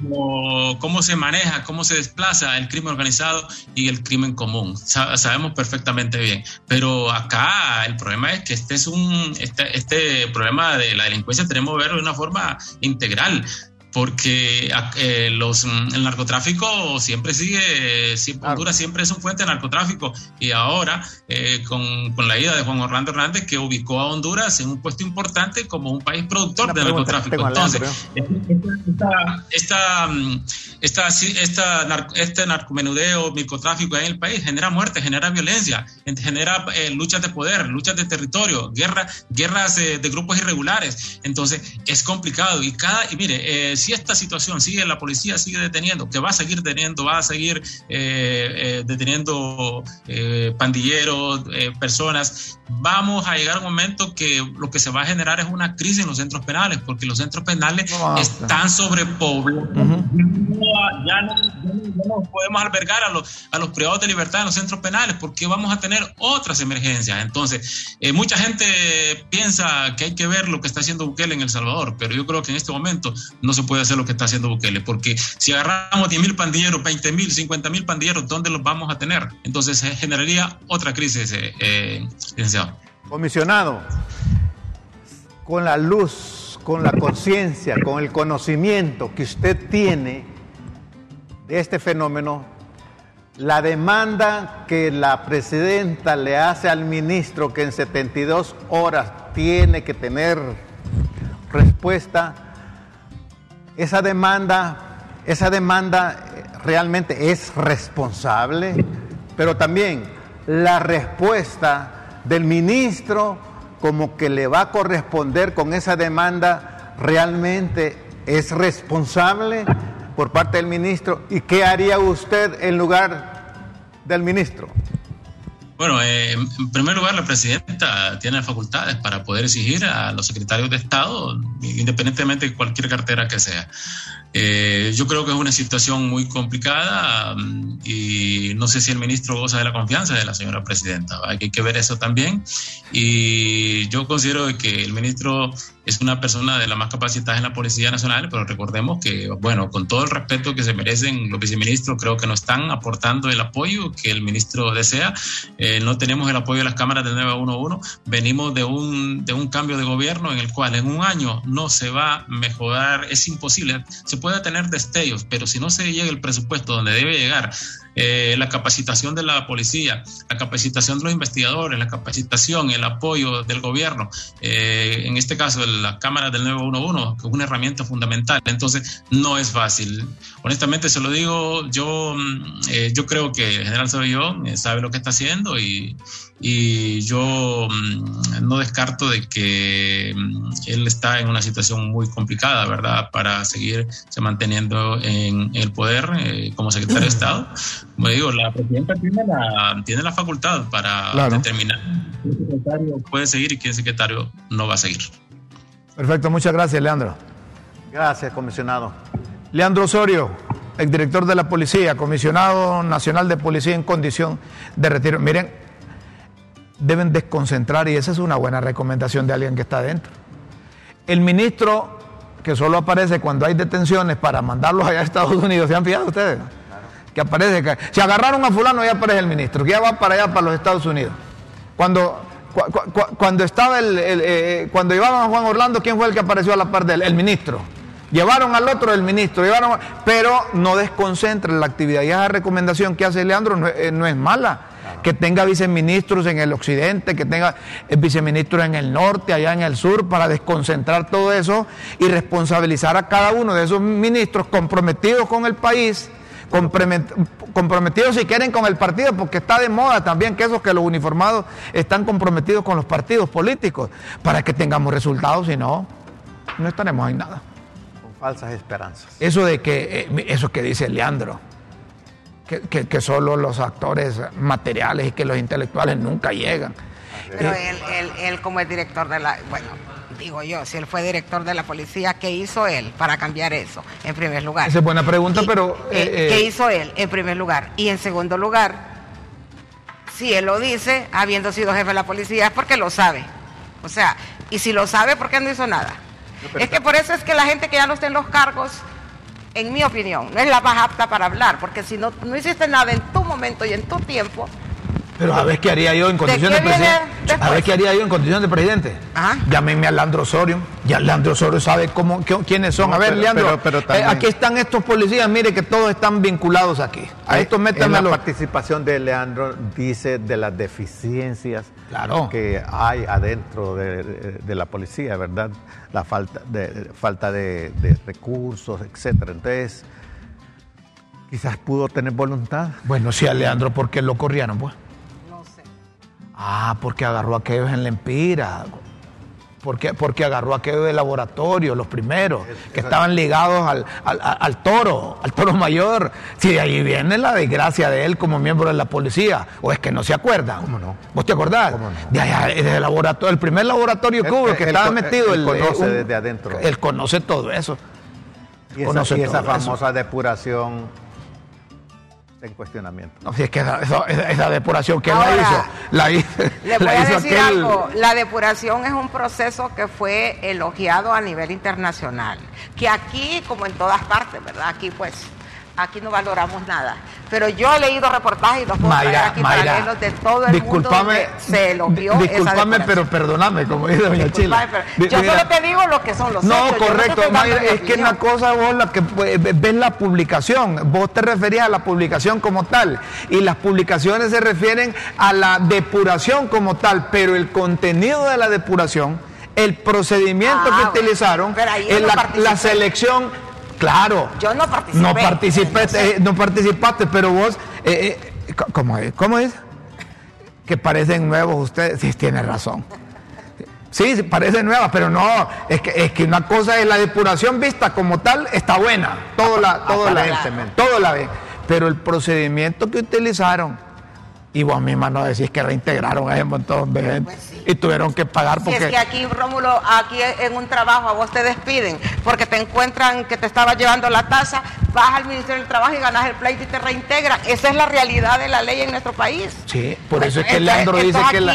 cómo, se maneja, cómo se desplaza el crimen organizado y el crimen común. sabemos perfectamente bien. Pero acá el problema es que este es un, este, este problema de la delincuencia tenemos que verlo de una forma integral porque eh, los, mm, el narcotráfico siempre sigue, siempre, Honduras siempre es un fuente de narcotráfico y ahora eh, con, con, la ida de Juan Orlando Hernández que ubicó a Honduras en un puesto importante como un país productor de narcotráfico. Entonces, esta, esta, esta, esta, este narcomenudeo, microtráfico en el país genera muerte, genera violencia, genera eh, luchas de poder, luchas de territorio, guerra, guerras de grupos irregulares. Entonces, es complicado y cada, y mire, si esta situación sigue, la policía sigue deteniendo, que va a seguir deteniendo, va a seguir eh, eh, deteniendo eh, pandilleros, personas, vamos a llegar a un momento que lo que se va a generar es una crisis en los centros penales, porque los centros penales están sobrepoblados. Ya, no, podemos albergar a los, a los privados de libertad en los centros penales, porque vamos a tener otras emergencias. Entonces, mucha gente piensa que hay que ver lo que está haciendo Bukele en El Salvador, pero yo creo que en este momento no se puede hacer lo que está haciendo Bukele, porque si agarramos 10 mil pandilleros, 20 mil, 50 mil pandilleros, ¿dónde los vamos a tener? Entonces se generaría otra crisis, eh, eh, licenciado. Comisionado, con la luz, con la conciencia, con el conocimiento que usted tiene de este fenómeno, la demanda que la presidenta le hace al ministro que en 72 horas tiene que tener respuesta, esa demanda, esa demanda eh, realmente es responsable, pero también la respuesta del ministro como que le va a corresponder con esa demanda realmente es responsable por parte del ministro y qué haría usted en lugar del ministro. Bueno, eh, en primer lugar, la presidenta tiene facultades para poder exigir a los secretarios de Estado, independientemente de cualquier cartera que sea. Eh, yo creo que es una situación muy complicada mm, y no sé si el ministro goza de la confianza de la señora presidenta. Hay que ver eso también. Y yo considero que el ministro es una persona de la más capacitada en la Policía Nacional, pero recordemos que, bueno, con todo el respeto que se merecen los viceministros, creo que no están aportando el apoyo que el ministro desea. Eh, no tenemos el apoyo de las cámaras del 911. Venimos de un, de un cambio de gobierno en el cual en un año no se va a mejorar, es imposible. Se puede tener destellos, pero si no se llega el presupuesto donde debe llegar, eh, la capacitación de la policía, la capacitación de los investigadores, la capacitación, el apoyo del gobierno, eh, en este caso la Cámara del 911, que es una herramienta fundamental. Entonces, no es fácil. Honestamente, se lo digo, yo, mm, eh, yo creo que el general Sabellón sabe lo que está haciendo y, y yo mm, no descarto de que mm, él está en una situación muy complicada, ¿verdad? Para seguir se manteniendo en el poder eh, como secretario de Estado. Como digo, la presidenta tiene la, tiene la facultad para determinar qué secretario puede seguir y qué secretario no va a seguir. Perfecto, muchas gracias, Leandro. Gracias, comisionado. Leandro Osorio, exdirector de la policía, comisionado nacional de policía en condición de retiro. Miren, deben desconcentrar y esa es una buena recomendación de alguien que está adentro. El ministro que solo aparece cuando hay detenciones para mandarlos allá a Estados Unidos, ¿se han fijado ustedes? Que aparece, que, si agarraron a fulano ya aparece el ministro, que ya va para allá, para los Estados Unidos. Cuando, cuando estaba el, eh, cuando llevaban a Juan Orlando, ¿quién fue el que apareció a la par de él? El ministro. Llevaron al otro el ministro, llevaron, pero no desconcentren la actividad. Y esa recomendación que hace Leandro no, eh, no es mala que tenga viceministros en el occidente, que tenga viceministros en el norte, allá en el sur, para desconcentrar todo eso y responsabilizar a cada uno de esos ministros comprometidos con el país, comprometidos si quieren con el partido, porque está de moda también que esos que los uniformados están comprometidos con los partidos políticos, para que tengamos resultados, si no, no estaremos en nada. Con falsas esperanzas. Eso de que, eh, eso que dice Leandro que, solo los actores materiales y que los intelectuales nunca llegan. Pero él, él, como es director de la, bueno, digo yo, si él fue director de la policía, ¿qué hizo él para cambiar eso, en primer lugar? Esa es buena pregunta, pero... Eh, eh, ¿Qué hizo él, en primer lugar? Y en segundo lugar, si él lo dice, habiendo sido jefe de la policía, es porque lo sabe. O sea, y si lo sabe, ¿por qué no hizo nada? es que por eso es que la gente que ya no está en los cargos en mi opinión, no es la más apta para hablar, porque si no, no hiciste nada en tu momento y en tu tiempo, Pero a ver qué haría yo en condición de, presidente. A ver qué haría yo en condición de presidente. ¿Ah? Llámenme a Leandro Osorio. Ya Leandro Osorio sabe cómo, quiénes son. a ver, Leandro, eh, aquí están estos policías. Mire que todos están vinculados aquí. A esto métanme la participación de Leandro dice de las deficiencias que hay adentro de, la policía, ¿verdad? La falta de, falta de, recursos, etcétera. Entonces, quizás pudo tener voluntad. Bueno, sí, a Leandro, ¿por qué lo corrieron, pues? Ah, porque agarró a aquellos en la empira. Porque, porque agarró a aquellos de laboratorio, los primeros, que estaban ligados al, toro, al toro mayor. Si de ahí viene la desgracia de él como miembro de la policía, o es que no se acuerdan. ¿Cómo no? ¿Vos te acordás? ¿Cómo no? De allá, el, laboratorio, el primer laboratorio que hubo, que estaba metido. Él, conoce desde adentro. Él conoce todo eso. Y esa, y esa famosa depuración en cuestionamiento. No, si es que esa, depuración que él la hizo, la hizo. Le voy a decir algo, la depuración es un proceso que fue elogiado a nivel internacional, que aquí, como en todas partes, ¿verdad? Aquí pues aquí no valoramos nada. Pero yo he leído reportajes y los puedo traer aquí paralelos de todo el mundo donde se elogió Disculpame, pero perdóname, como dice doña Chile. yo solo te digo lo que son los No, correcto, Mayra, es que una cosa vos la que ves la publicación, vos te referías a la publicación como tal, y las publicaciones se refieren a la depuración como tal, pero el contenido de la depuración, el procedimiento que ah, utilizaron, la selección Claro. Yo no participé. No, participé, no participaste, pero vos, eh, eh, ¿cómo es? ¿Cómo es? Que parecen nuevos ustedes. Sí, tiene razón. Sí, parecen nuevas, pero no, es que, es que una cosa es la depuración vista como tal, está buena, todo la, todo la, todo la ve, pero el procedimiento que utilizaron y vos misma no decís que reintegraron a ese montón de gente pues y tuvieron que pagar porque... Si es que aquí, Rómulo, aquí en un trabajo a vos te despiden porque te encuentran que te estaba llevando la tasa, vas al Ministerio del Trabajo y ganas el pleito y te reintegran. Esa es la realidad de la ley en nuestro país. Sí, por eso es que Leandro dice que la...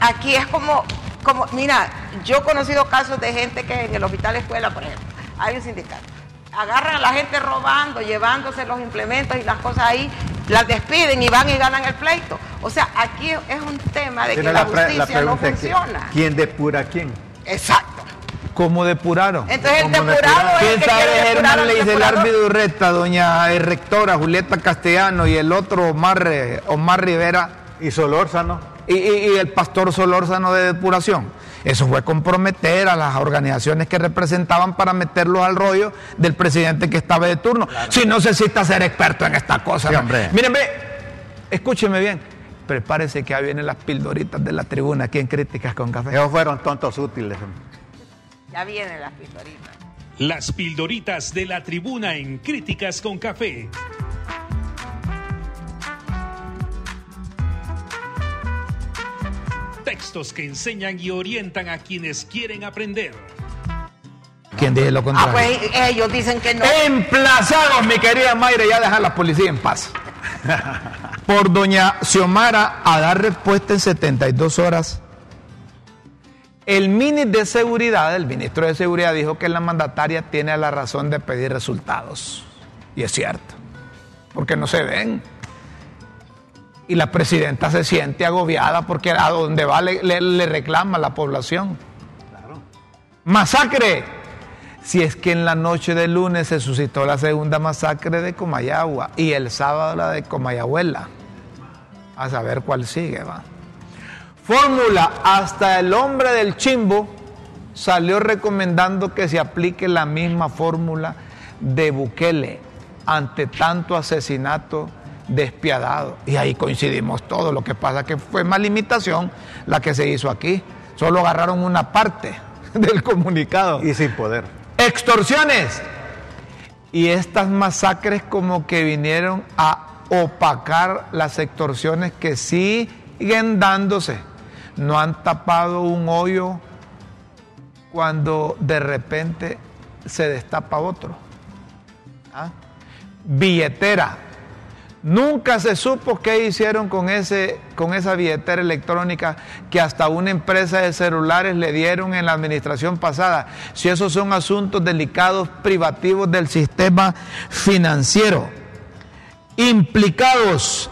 Aquí es como, como, mira, yo he conocido casos de gente que en el hospital escuela, por ejemplo, hay un sindicato agarran a la gente robando, llevándose los implementos y las cosas ahí, las despiden y van y ganan el pleito. O sea, aquí es un tema de que la, justicia no funciona. ¿Quién depura a quién? Exacto. ¿Cómo depuraron? Entonces el depurado es ¿Quién sabe Germán le dice el árbitro Urreta, doña rectora Julieta Castellano y el otro Omar, Omar Rivera? ¿Y Solórzano? Y, y el pastor Solórzano de depuración. Eso fue comprometer a las organizaciones que representaban para meterlos al rollo del presidente que estaba de turno. Si no necesita ser experto en esta cosa. Mírenme, escúcheme bien. Prepárese que ahí vienen las pildoritas de la tribuna aquí en Críticas con Café. Ellos fueron tontos útiles. Ya vienen las pildoritas. Las pildoritas de la tribuna en Críticas con Café. Textos que enseñan y orientan a quienes quieren aprender. ¿Quién dice lo ah, contrario? Ah, pues ellos dicen que no. Emplazados, mi querida Mayra, ya dejar la policía en paz. Por doña Xiomara a dar respuesta en 72 horas. El mini de seguridad, el ministro de seguridad dijo que la mandataria tiene la razón de pedir resultados. Y es cierto, porque no se ven y la presidenta se siente agobiada porque a donde va le, reclama la población. Masacre. Si es que en la noche del lunes se suscitó la segunda masacre de Comayagua y el sábado la de Comayabuela. A saber cuál sigue, va. Fórmula, hasta el hombre del chimbo salió recomendando que se aplique la misma fórmula de Bukele ante tanto asesinato despiadado. Y ahí coincidimos todos. Lo que pasa que fue más limitación la que se hizo aquí. Solo agarraron una parte del comunicado. Y sin poder. Extorsiones. Y estas masacres como que vinieron a opacar las extorsiones que siguen dándose. No han tapado un hoyo cuando de repente se destapa otro. ¿Ah? Billetera, Nunca se supo qué hicieron con, ese, con esa billetera electrónica que hasta una empresa de celulares le dieron en la administración pasada. Si esos son asuntos delicados privativos del sistema financiero. Implicados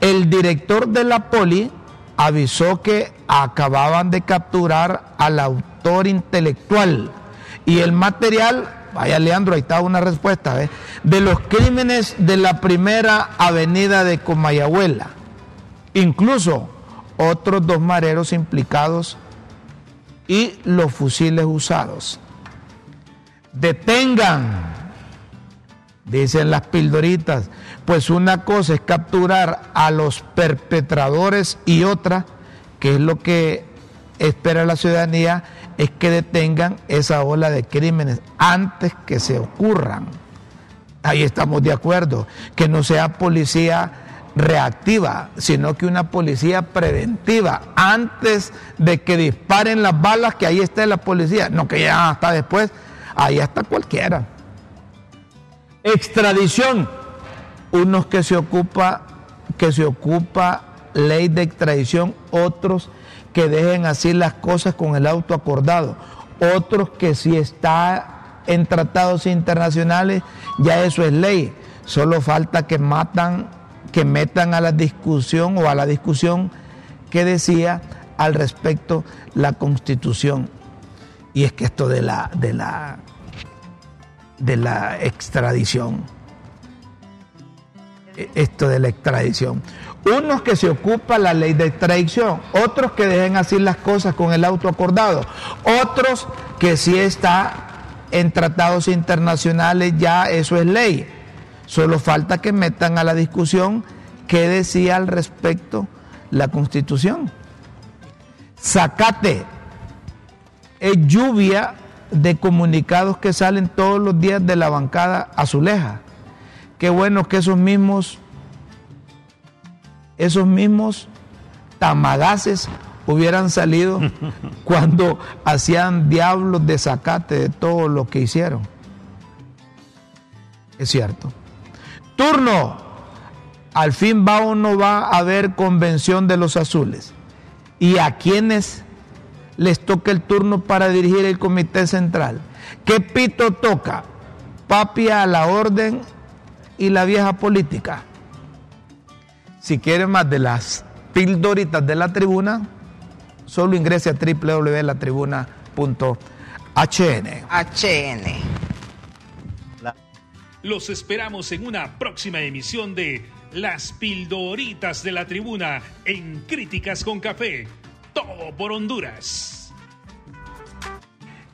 el director de la poli avisó que acababan de capturar al autor intelectual y el material, vaya Leandro, ahí está una respuesta, ¿eh? de los crímenes de la primera avenida de Comayagüela. Incluso otros dos mareros implicados y los fusiles usados. Detengan, dicen las pildoritas, pues una cosa es capturar a los perpetradores y otra, que es lo que espera la ciudadanía, es que detengan esa ola de crímenes antes que se ocurran. Ahí estamos de acuerdo, que no sea policía reactiva, sino que una policía preventiva, antes de que disparen las balas, que ahí esté la policía, no que ya hasta después, ahí está cualquiera. Extradición, unos que se ocupa, que se ocupa ley de extradición, otros que dejen así las cosas con el auto acordado, otros que si está en tratados internacionales, ya eso es ley. Solo falta que matan, que metan a la discusión o a la discusión que decía al respecto la constitución. Y es que esto de la, de la, de la extradición esto de la extradición. Unos que se ocupa la ley de extradición, otros que dejen así las cosas con el auto acordado, otros que si está en tratados internacionales ya eso es ley. Solo falta que metan a la discusión qué decía al respecto la Constitución. Sacate es lluvia de comunicados que salen todos los días de la bancada azuleja Qué bueno que esos mismos, esos mismos tamagaces hubieran salido cuando hacían diablos de sacate de todo lo que hicieron. Es cierto. Turno. Al fin va o no va a haber convención de los azules. ¿Y a quienes les toca el turno para dirigir el comité central? ¿Qué pito toca? Papi a la orden y la vieja política. Si quiere más de las pildoritas de la tribuna, solo ingrese a www.latribuna.hn. HN. Los esperamos en una próxima emisión de Las Pildoritas de la Tribuna en Críticas con Café. Todo por Honduras.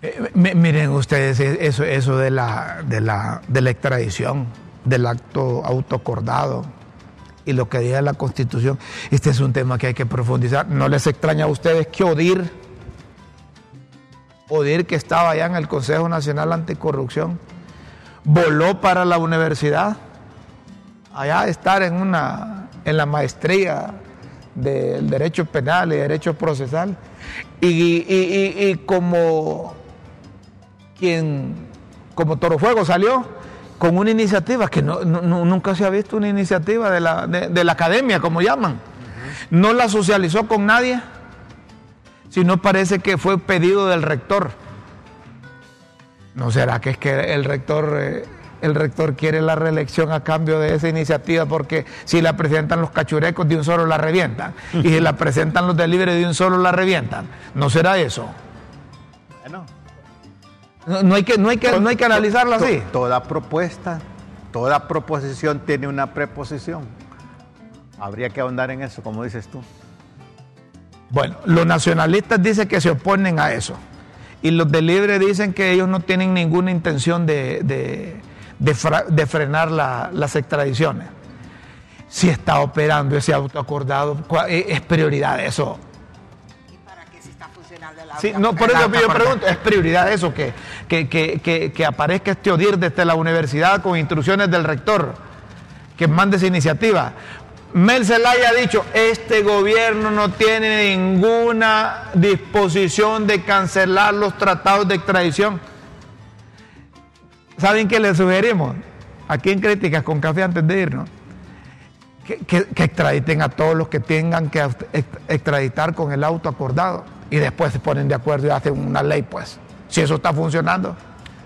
Eh, miren ustedes eso, eso de, la, de, la, de la extradición del acto autoacordado y lo que diga la Constitución. Este es un tema que hay que profundizar. ¿No les extraña a ustedes que Odir, Odir que estaba allá en el Consejo Nacional Anticorrupción, voló para la universidad, allá estar en, una, en la maestría del derecho penal y derecho procesal, y, como quien, como Toro Fuego salió, con una iniciativa que no, nunca se ha visto una iniciativa de la, de, la academia, como llaman. No la socializó con nadie, sino parece que fue pedido del rector. ¿No será que es que el rector, eh, el rector quiere la reelección a cambio de esa iniciativa? Porque si la presentan los cachurecos de un solo la revientan. Y si la presentan los delibres de un solo la revientan. ¿No será eso? No, hay que, no, hay que, no hay que analizarla así. Toda propuesta, toda proposición tiene una preposición. Habría que ahondar en eso, como dices tú. Bueno, los nacionalistas dicen que se oponen a eso. Y los de Libre dicen que ellos no tienen ninguna intención de, de, frenar las extradiciones. Si está operando ese autoacordado, es prioridad eso Sí, no, por eso yo pregunto, ¿es prioridad eso que, que, aparezca este ODIR desde la universidad con instrucciones del rector que mande esa iniciativa? Mel Zelaya ha dicho, este gobierno no tiene ninguna disposición de cancelar los tratados de extradición. ¿Saben qué le sugerimos? Aquí en Críticas con Café antes de irnos. Que, que extraditen a todos los que tengan que extraditar con el auto acordado y después se ponen de acuerdo y hacen una ley, pues. Si eso está funcionando.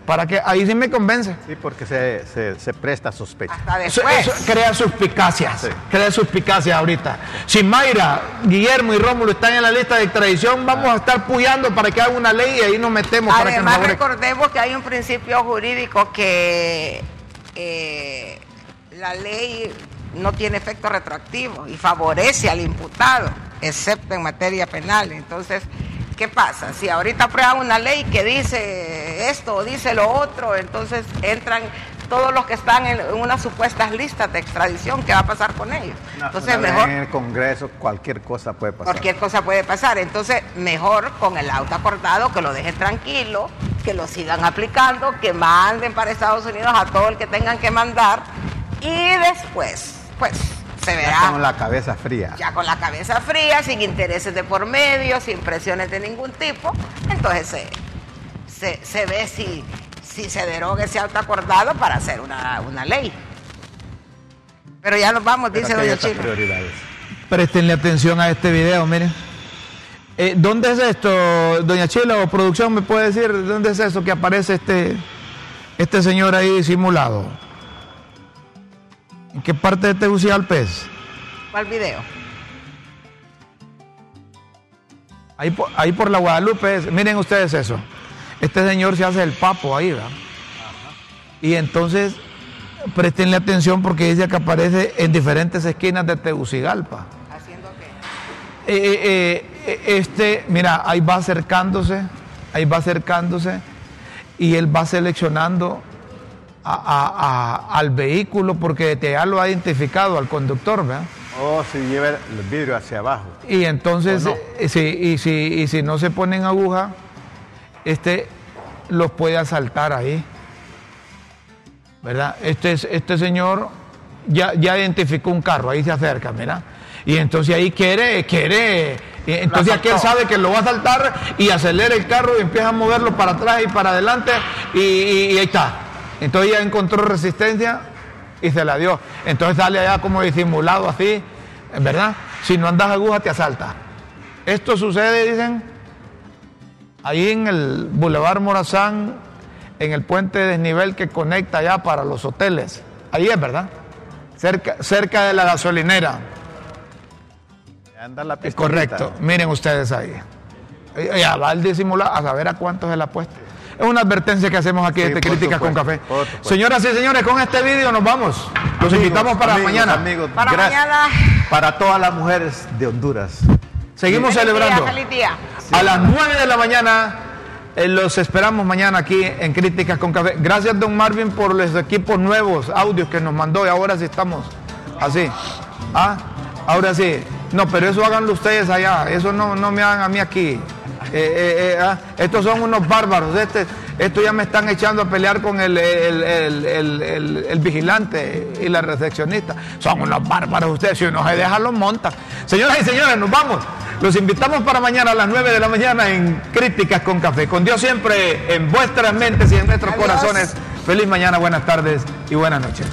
Para que ahí sí me convence. Sí, porque se, se, se presta sospecha. Hasta Eso, después. eso crea suspicacias. Sí. Crea suspicacias ahorita. Si Mayra, Guillermo y Rómulo están en la lista de extradición, vamos a estar puyando para que haga una ley y ahí nos metemos para que nos Además, recordemos que hay un principio jurídico que eh, la ley no tiene efecto retroactivo y favorece al imputado, excepto en materia penal. Entonces, ¿qué pasa? Si ahorita aprueban una ley que dice esto o dice lo otro, entonces entran todos los que están en unas supuestas listas de extradición, ¿qué va a pasar con ellos? Entonces, mejor... en el Congreso cualquier cosa puede pasar. Cualquier cosa puede pasar. Entonces, mejor con el auto acordado que lo dejen tranquilo, que lo sigan aplicando, que manden para Estados Unidos a todo el que tengan que mandar y después, pues, se Ya verá. con la cabeza fría. Ya con la cabeza fría, sin intereses de por medio, sin presiones de ningún tipo, entonces se, se, se ve si, si se deroga ese auto acordado para hacer una, una ley. Pero ya nos vamos, Pero dice Doña prioridades. Prestenle atención a este video, miren. Eh, ¿Dónde es esto, doña Chila o producción? ¿Me puede decir dónde es eso que aparece este, este señor ahí disimulado? ¿En qué parte de Tegucigalpa es? ¿Cuál video? Ahí por, ahí por la Guadalupe es. Miren ustedes eso. Este señor se hace el papo ahí, ¿verdad? Y entonces, prestenle atención porque dice que aparece en diferentes esquinas de Tegucigalpa. ¿Haciendo qué? Eh, eh, eh, este, mira, ahí va acercándose, ahí va acercándose y él va seleccionando a- a- a- al vehículo porque te- ya lo ha identificado al conductor, ¿verdad? O si lleva el vidrio hacia abajo. Y entonces, eh, si, y, si, y si no se ponen aguja, este los puede asaltar ahí. ¿Verdad? Este, es- este señor ya, ya identificó un carro, ahí se acerca, mira. Y entonces ahí quiere, quiere. Entonces aquel sabe que lo va a asaltar y acelera el carro y empieza a moverlo para atrás y para adelante y, y- y ahí está. Entonces ya encontró resistencia y se la dio. Entonces sale allá como disimulado así, ¿verdad? Si no andas aguja te asalta. Esto sucede, dicen, ahí en el Boulevard Morazán, en el puente de desnivel que conecta allá para los hoteles. Ahí es, ¿verdad? Cerca, cerca de la gasolinera. Anda la correcto. Miren ustedes ahí. Ya va el disimulado a saber a cuánto se la apuesta. Es una advertencia que hacemos aquí Sí, de Críticas con Café. Señoras y señores, con este vídeo nos vamos. Los Amigos, invitamos para amigos, mañana. Amigos, Para gracias. mañana. Para todas las mujeres de Honduras. Seguimos Feliz día, celebrando. feliz día. A las 9 de la mañana eh, los esperamos mañana aquí en Críticas con Café. Gracias, don Marvin, por los equipos nuevos, audios que nos mandó y ahora sí estamos así. Ah, ahora sí. No, pero eso háganlo ustedes allá. Eso no, no me hagan a mí aquí. Eh, eh, eh, ah, estos son unos bárbaros. Este, esto ya me están echando a pelear con el, el- el- vigilante y la recepcionista. Son unos bárbaros ustedes. Si uno se deja, los monta. Señoras y señores, nos vamos. Los invitamos para mañana a las 9 de la mañana en Críticas con Café. Con Dios siempre en vuestras mentes y en nuestros Adiós. corazones. Feliz mañana, buenas tardes y buenas noches.